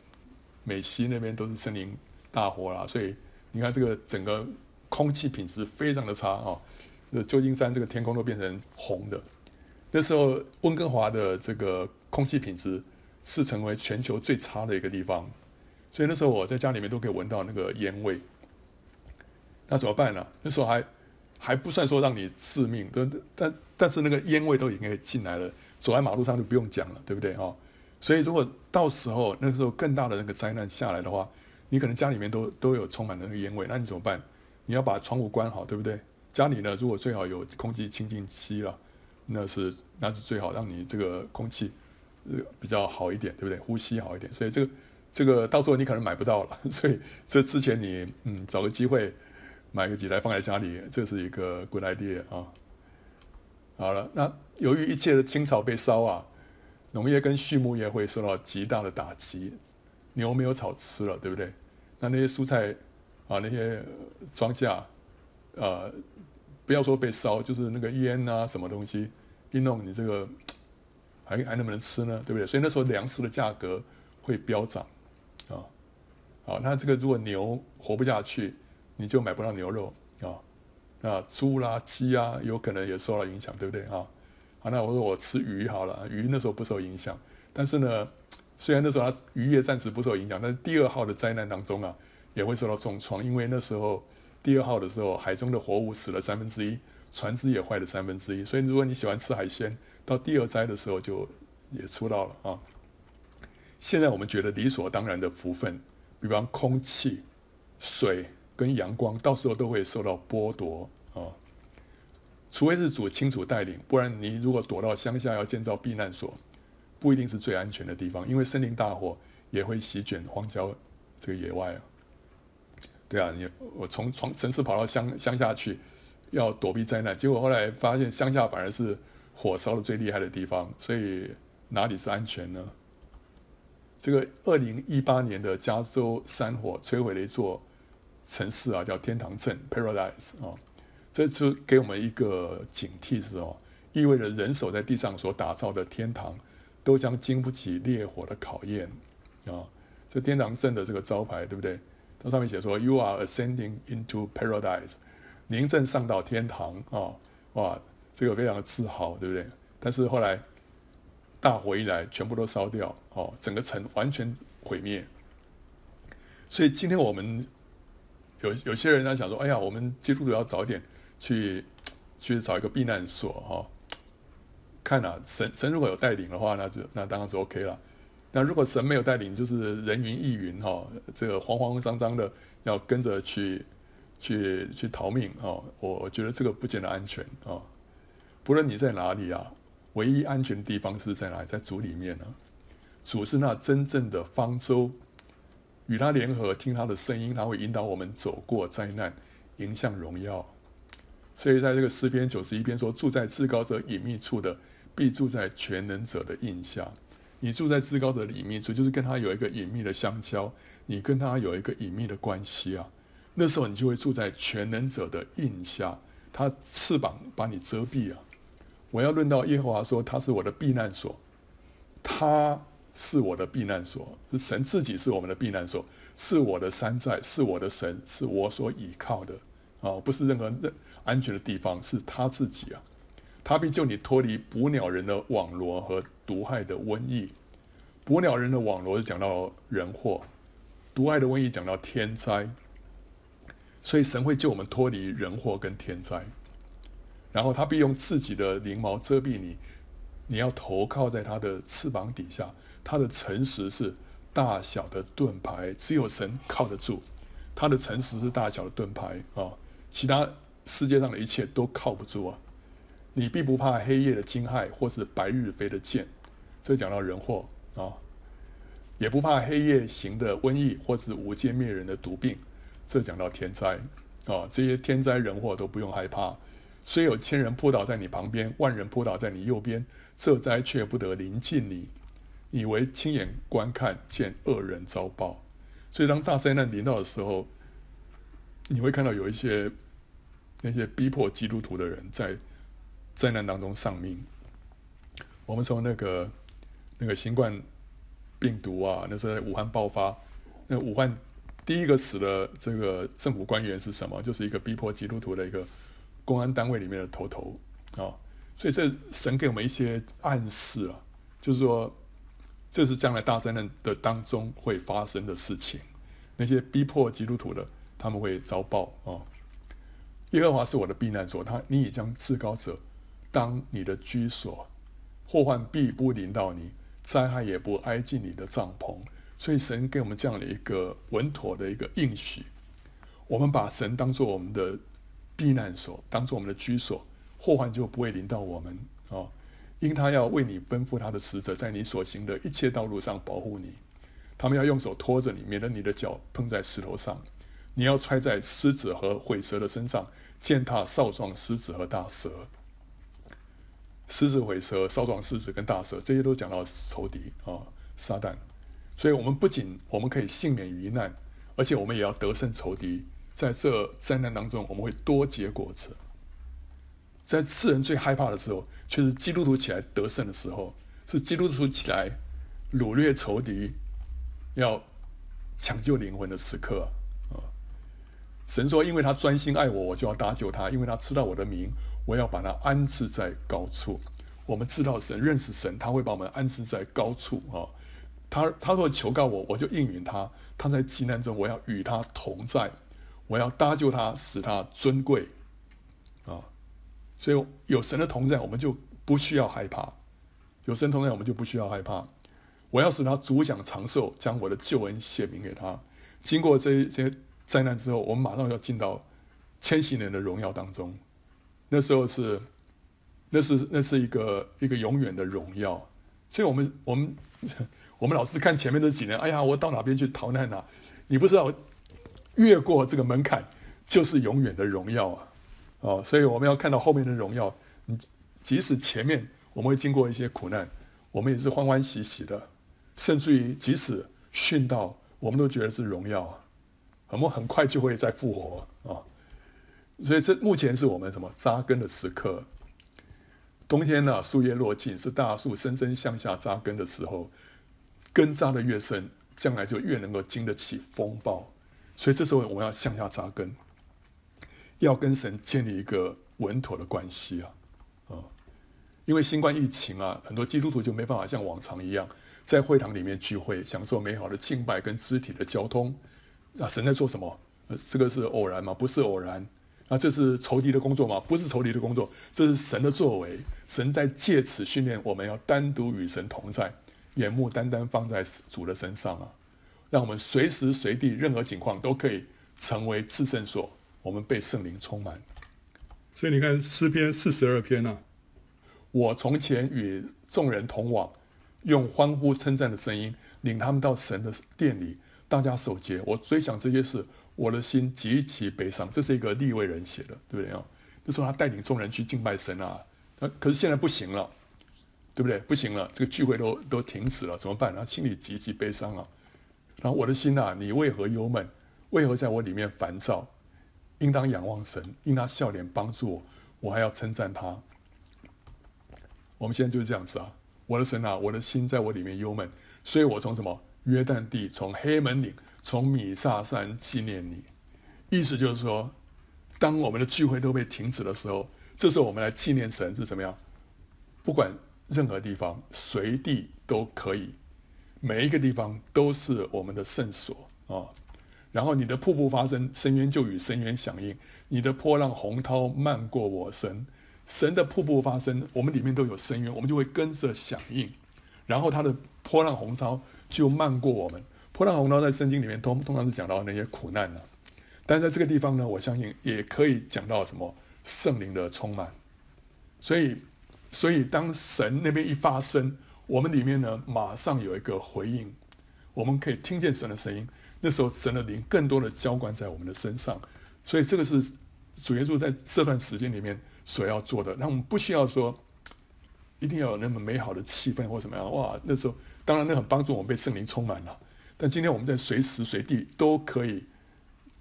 美西那边都是森林大火啦，所以你看这个整个空气品质非常的差啊，旧金山这个天空都变成红的。那时候温哥华的这个空气品质是成为全球最差的一个地方，所以那时候我在家里面都可以闻到那个烟味。那怎么办呢？那时候还还不算说让你致命，但但但是那个烟味都已经进来了，走在马路上就不用讲了，对不对哈？所以如果到时候那时候更大的那个灾难下来的话，你可能家里面都都有充满了那个烟味，那你怎么办？你要把窗户关好，对不对？家里呢，如果最好有空气清净机了，那是那是最好，让你这个空气呃比较好一点，对不对？呼吸好一点。所以这个这个到时候你可能买不到了，所以这之前你嗯找个机会。买个几台放在家里，这是一个 good idea 啊。好了，那由于一切的青草被烧啊，农业跟畜牧业会受到极大的打击，牛没有草吃了，对不对？那那些蔬菜啊，那些庄稼，呃，不要说被烧，就是那个烟啊，什么东西一弄，你这个还还能不能吃呢？对不对？所以那时候粮食的价格会飙涨啊。好，那这个如果牛活不下去。你就买不到牛肉啊，那猪啦、鸡啊，有可能也受到影响，对不对啊？好，那我说我吃鱼好了，鱼那时候不受影响，但是呢，虽然那时候它渔业暂时不受影响，但是第二号的灾难当中啊，也会受到重创，因为那时候第二号的时候，海中的活物死了三分之一，船只也坏了三分之一，所以如果你喜欢吃海鲜，到第二灾的时候就也吃不到了啊。现在我们觉得理所当然的福分，比方空气、水。跟阳光到时候都会受到剥夺啊，除非是主清楚带领，不然你如果躲到乡下要建造避难所，不一定是最安全的地方，因为森林大火也会席卷荒郊这个野外啊。对啊，你我从从城市跑到乡乡下去，要躲避灾难，结果后来发现乡下反而是火烧的最厉害的地方，所以哪里是安全呢？这个二零一八年的加州山火摧毁了一座。城市啊，叫天堂镇 （Paradise） 啊，这就给我们一个警惕，是哦，意味着人手在地上所打造的天堂，都将经不起烈火的考验啊。这天堂镇的这个招牌，对不对？它上面写说 “You are ascending into paradise”，您正上到天堂啊！哇，这个非常的自豪，对不对？但是后来大火一来，全部都烧掉，哦，整个城完全毁灭。所以今天我们。有有些人呢想说，哎呀，我们基督徒要早点去去找一个避难所哈、看啊，神神如果有带领的话，那就那当然是 OK 了。那如果神没有带领，就是人云亦云哈，这个慌慌张张的要跟着去去去逃命哦，我觉得这个不见得安全啊、哦。不论你在哪里啊，唯一安全的地方是在哪？在主里面呢。主是那真正的方舟。与他联合，听他的声音，他会引导我们走过灾难，迎向荣耀。所以，在这个诗篇九十一篇说：“住在至高者隐秘处的，必住在全能者的荫下。”你住在至高者的隐秘处，就是跟他有一个隐秘的相交，你跟他有一个隐秘的关系啊。那时候，你就会住在全能者的荫下，他翅膀把你遮蔽啊。我要论到耶和华说：“他是我的避难所。”他。是我的避难所，是神自己是我们的避难所，是我的山寨，是我的神，是我所倚靠的啊、不是任何任安全的地方，是他自己啊！他必救你脱离捕鸟人的网罗和毒害的瘟疫。捕鸟人的网罗是讲到人祸，毒害的瘟疫讲到天灾，所以神会救我们脱离人祸跟天灾。然后他必用自己的翎毛遮蔽你，你要投靠在他的翅膀底下。他的诚实是大小的盾牌，只有神靠得住。他的诚实是大小的盾牌啊，其他世界上的一切都靠不住啊。你必不怕黑夜的惊骇，或是白日飞的箭，这讲到人祸啊；也不怕黑夜行的瘟疫，或是无间灭人的毒病，这讲到天灾啊，这些天灾人祸都不用害怕。虽有千人扑倒在你旁边，万人扑倒在你右边，这灾却不得临近你。你为亲眼观看，见恶人遭报。所以当大灾难临到的时候，你会看到有一些那些逼迫基督徒的人在灾难当中丧命。我们从那个那个新冠病毒啊，那时候在武汉爆发，那武汉第一个死的这个政府官员是什么？就是一个逼迫基督徒的一个公安单位里面的头头啊。所以这神给我们一些暗示啊，就是说这是将来大灾难的当中会发生的事情。那些逼迫基督徒的，他们会遭报啊。耶和华是我的避难所，他你已将至高者当你的居所。祸患必不临到你，灾害也不挨近你的帐篷。所以神给我们这样的一个稳妥的一个应许，我们把神当作我们的避难所，当作我们的居所，祸患就不会临到我们、哦。因他要为你奔赴他的使者，在你所行的一切道路上保护你。他们要用手托着你，免得你的脚碰在石头上。你要踹在狮子和毁蛇的身上，践踏少壮狮子和大蛇。狮子、尾蛇、少壮狮子跟大蛇，这些都讲到仇敌啊，撒旦。所以，我们不仅我们可以幸免于难，而且我们也要得胜仇敌。在这灾难当中，我们会多结果子。在世人最害怕的时候，却是基督徒起来得胜的时候，是基督徒起来掳掠仇敌、要抢救灵魂的时刻啊！神说：“因为他专心爱我，我就要搭救他；因为他知道我的名。”我要把它安置在高处。我们知道神认识神，他会把我们安置在高处啊。他他若求告我，我就应允他。他在极难中，我要与他同在，我要搭救他，使他尊贵啊。所以有神的同在，我们就不需要害怕。有神同在，我们就不需要害怕。我要使他足享长寿，将我的救恩显明给他。经过这些灾难之后，我们马上要进到千禧年的荣耀当中。那时候是，那是那是一个一个永远的荣耀，所以我们我们 我们老是看前面这几年，哎呀，我到哪边去逃难啊？你不知道，越过这个门槛就是永远的荣耀啊！哦，所以我们要看到后面的荣耀。你即使前面我们会经过一些苦难，我们也是欢欢喜喜的，甚至于即使殉道，我们都觉得是荣耀，我们很快就会再复活啊！所以这目前是我们什么扎根的时刻。冬天呢，树叶落尽，是大树深深向下扎根的时候。根扎的越深，将来就越能够经得起风暴。所以这时候我们要向下扎根，要跟神建立一个稳妥的关系啊啊！因为新冠疫情啊，很多基督徒就没办法像往常一样在会堂里面聚会，享受美好的敬拜跟肢体的交通。那神在做什么？这个是偶然吗？不是偶然。那这是仇敌的工作吗？不是仇敌的工作，这是神的作为。神在借此训练我们，要单独与神同在，眼目单单放在主的身上啊，让我们随时随地、任何情况都可以成为至圣所。我们被圣灵充满。所以你看诗篇四十二篇啊，我从前与众人同往，用欢呼称赞的声音领他们到神的殿里，大家守节。我追想这些事。我的心极其悲伤，这是一个利未人写的，对不对啊？那时候他带领众人去敬拜神啊，可是现在不行了，对不对？不行了，这个聚会都都停止了，怎么办？他心里极其悲伤啊。然后我的心呐、啊，你为何忧闷？为何在我里面烦躁？应当仰望神，因他笑脸帮助我，我还要称赞他。我们现在就是这样子啊，我的神啊，我的心在我里面忧闷，所以我从什么约旦地，从黑门岭。从米萨山纪念你，意思就是说，当我们的聚会都被停止的时候，这时候我们来纪念神是怎么样？不管任何地方，随地都可以，每一个地方都是我们的圣所啊、然后你的瀑布发生，深渊就与深渊响应；你的波浪洪涛漫过我身，神的瀑布发生，我们里面都有深渊，我们就会跟着响应。然后他的波浪洪涛就漫过我们。波浪洪涛在圣经里面通通常是讲到那些苦难的，但在这个地方呢，我相信也可以讲到什么圣灵的充满。所以，所以当神那边一发声，我们里面呢马上有一个回应，我们可以听见神的声音。那时候，神的灵更多的浇灌在我们的身上，所以这个是主耶稣在这段时间里面所要做的。那我们不需要说一定要有那么美好的气氛或什么样。哇，那时候当然那很帮助我们被圣灵充满了。但今天我们在随时随地都可以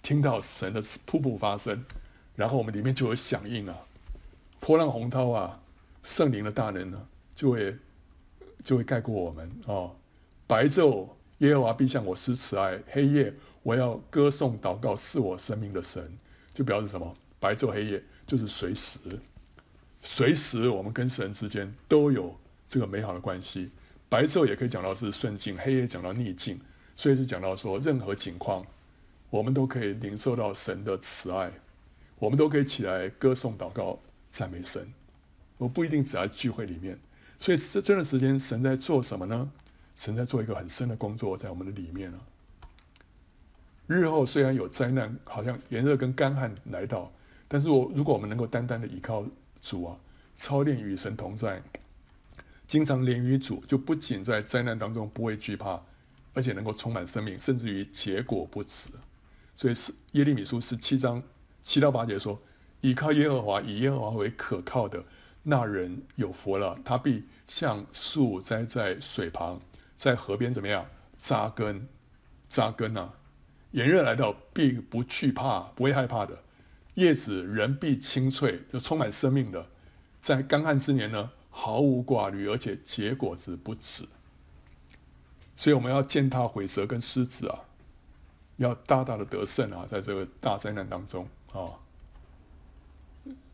听到神的瀑布发生，然后我们里面就有响应啊，波浪洪涛啊，圣灵的大能呢就会就会盖过我们哦。白昼耶和华必向我施慈爱，黑夜我要歌颂祷告是我生命的神，就表示什么？白昼黑夜就是随时，随时我们跟神之间都有这个美好的关系。白昼也可以讲到是顺境，黑夜讲到逆境，所以是讲到说任何情况，我们都可以领受到神的慈爱，我们都可以起来歌颂祷告赞美神。我不一定只在聚会里面，所以这这段时间神在做什么呢？神在做一个很深的工作在我们的里面了。日后虽然有灾难，好像炎热跟干旱来到，但是我如果我们能够单单的依靠主啊，操练与神同在，经常连于主，就不仅在灾难当中不会惧怕，而且能够充满生命，甚至于结果不止。所以是耶利米书十七章七到八节说：倚靠耶和华，以耶和华为可靠的那人有福了，他必像树栽在水旁。在河边怎么样扎根？扎根啊！炎热来到，必不惧怕，不会害怕的。叶子仍必青翠，就充满生命的。在干旱之年呢，毫无挂虑，而且结果子不止。所以我们要践踏毁蛇跟狮子啊，要大大的得胜啊，在这个大灾难当中啊。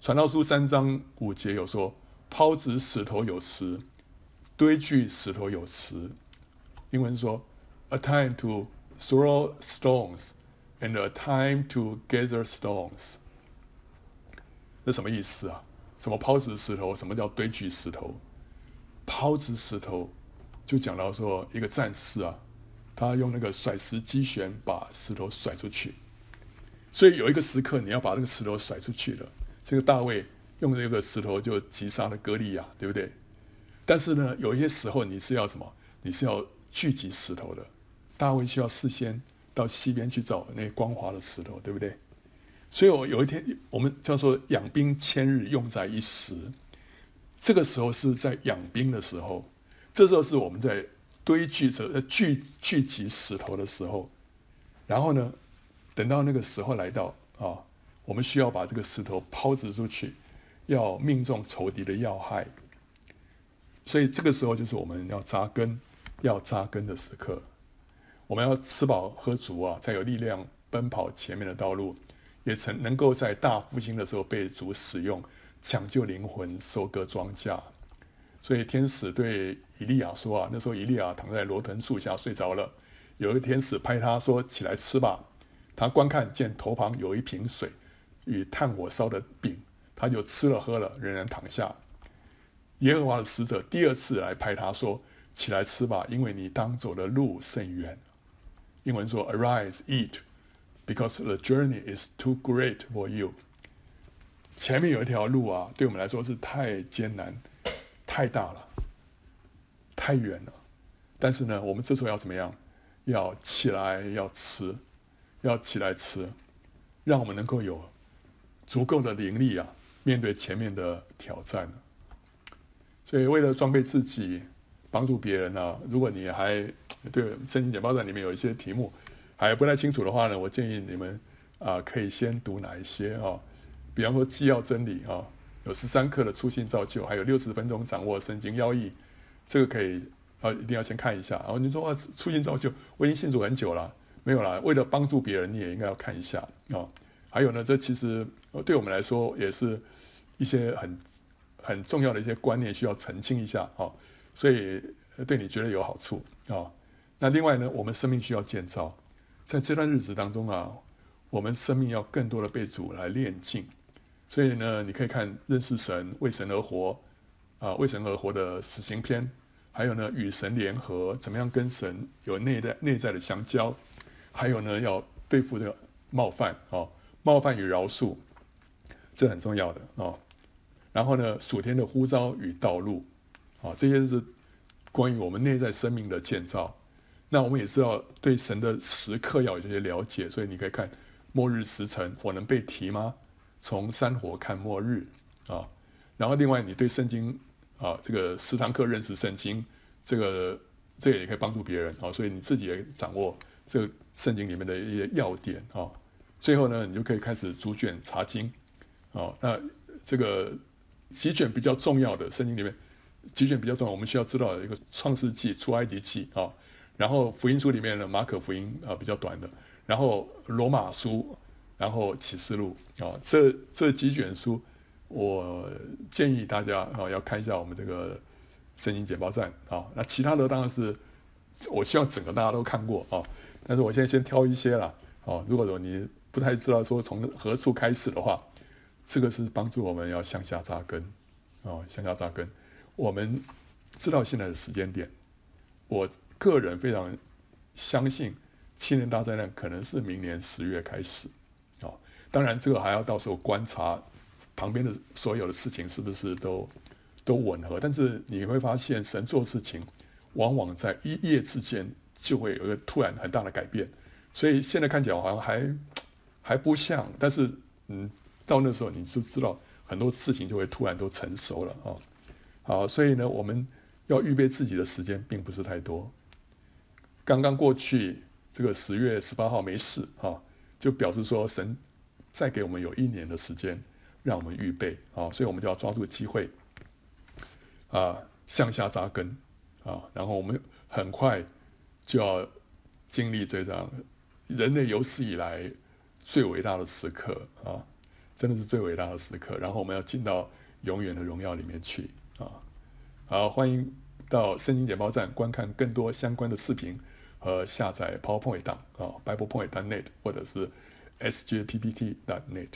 传道书三章五节有说：抛掷石头有时，堆聚石头有时。英文说，a time to throw stones and a time to gather stones。这什么意思啊？什么抛掷石头？什么叫堆聚石头？抛掷石头就讲到说，一个战士啊，他用那个甩石机旋把石头甩出去。所以有一个时刻，你要把那个石头甩出去了。这个大卫用这个石头就击杀了歌利亚，对不对？但是呢，有一些时候你是要什么？你是要聚集石头的，大卫需要事先到西边去找那光滑的石头，对不对？所以我有一天，我们叫做养兵千日，用在一时。这个时候是在养兵的时候，这时候是我们在堆聚着、聚聚集石头的时候。然后呢，等到那个时候来到啊，我们需要把这个石头抛掷出去，要命中仇敌的要害。所以这个时候就是我们要扎根。要扎根的时刻，我们要吃饱喝足啊，才有力量奔跑前面的道路，也曾能够在大复兴的时候被主使用，抢救灵魂，收割庄稼。所以天使对以利亚说啊，那时候以利亚躺在罗藤树下睡着了，有一个天使拍他说：“起来吃吧。”他观看见头旁有一瓶水与炭火烧的饼，他就吃了喝了，仍然躺下。耶和华的使者第二次来拍他说。起来吃吧，因为你当走的路甚远。英文说：“Arise, eat, because the journey is too great for you。”前面有一条路啊，对我们来说是太艰难、太大了、太远了。但是呢，我们这时候要怎么样？要起来，要吃，要起来吃，让我们能够有足够的灵力啊，面对前面的挑战。所以，为了装备自己。帮助别人呢、如果你还对圣经简报站里面有一些题目还不太清楚的话呢，我建议你们啊可以先读哪一些啊？比方说纪要真理啊，有十三课的初心造就，还有六十分钟掌握圣经要义，这个可以啊一定要先看一下。然后你说啊初信造就，我已经信主很久了，没有啦。为了帮助别人，你也应该要看一下啊。还有呢，这其实对我们来说也是一些很很重要的一些观念需要澄清一下啊。所以对你觉得有好处啊、那另外呢，我们生命需要建造，在这段日子当中啊，我们生命要更多的被主来炼净。所以呢，你可以看认识神、为神而活啊，为神而活的死刑篇，还有呢，与神联合，怎么样跟神有内在内在的相交，还有呢，要对付这个冒犯啊、哦，冒犯与饶恕，这很重要的啊、哦。然后呢，属天的呼召与道路。啊，这些是关于我们内在生命的建造。那我们也是要对神的时刻要有这些了解，所以你可以看末日时辰，火能被提吗？从山火看末日啊。然后另外，你对圣经啊，这个十堂课认识圣经，这个这个也可以帮助别人啊。所以你自己也掌握这个圣经里面的一些要点啊。最后呢，你就可以开始逐卷查经啊。那这个几卷比较重要的圣经里面，几卷比较重要，我们需要知道一个创世纪、出埃及记啊。然后福音书里面的马可福音啊比较短的，然后罗马书，然后启示录啊，这这几卷书，我建议大家啊要看一下我们这个圣经简报站啊。那其他的当然是，我希望整个大家都看过啊。但是我现在先挑一些了啊。如果说你不太知道说从何处开始的话，这个是帮助我们要向下扎根啊，向下扎根。我们知道现在的时间点，我。个人非常相信，七年大灾难可能是明年十月开始，啊，当然这个还要到时候观察旁边的所有的事情是不是都都吻合。但是你会发现，神做事情往往在一夜之间就会有一个突然很大的改变。所以现在看起来好像还还不像，但是嗯，到那时候你就知道很多事情就会突然都成熟了啊。好，所以呢，我们要预备自己的时间并不是太多。刚刚过去这个十月十八号没事哈，就表示说神再给我们有一年的时间让我们预备啊，所以我们就要抓住机会啊，向下扎根啊，然后我们很快就要经历这张人类有史以来最伟大的时刻啊，真的是最伟大的时刻，然后我们要进到永远的荣耀里面去啊，好，欢迎到圣经简报站观看更多相关的视频。和下载 PowerPoint 档啊，BiblePoint.net 或者是 SJPPT.net。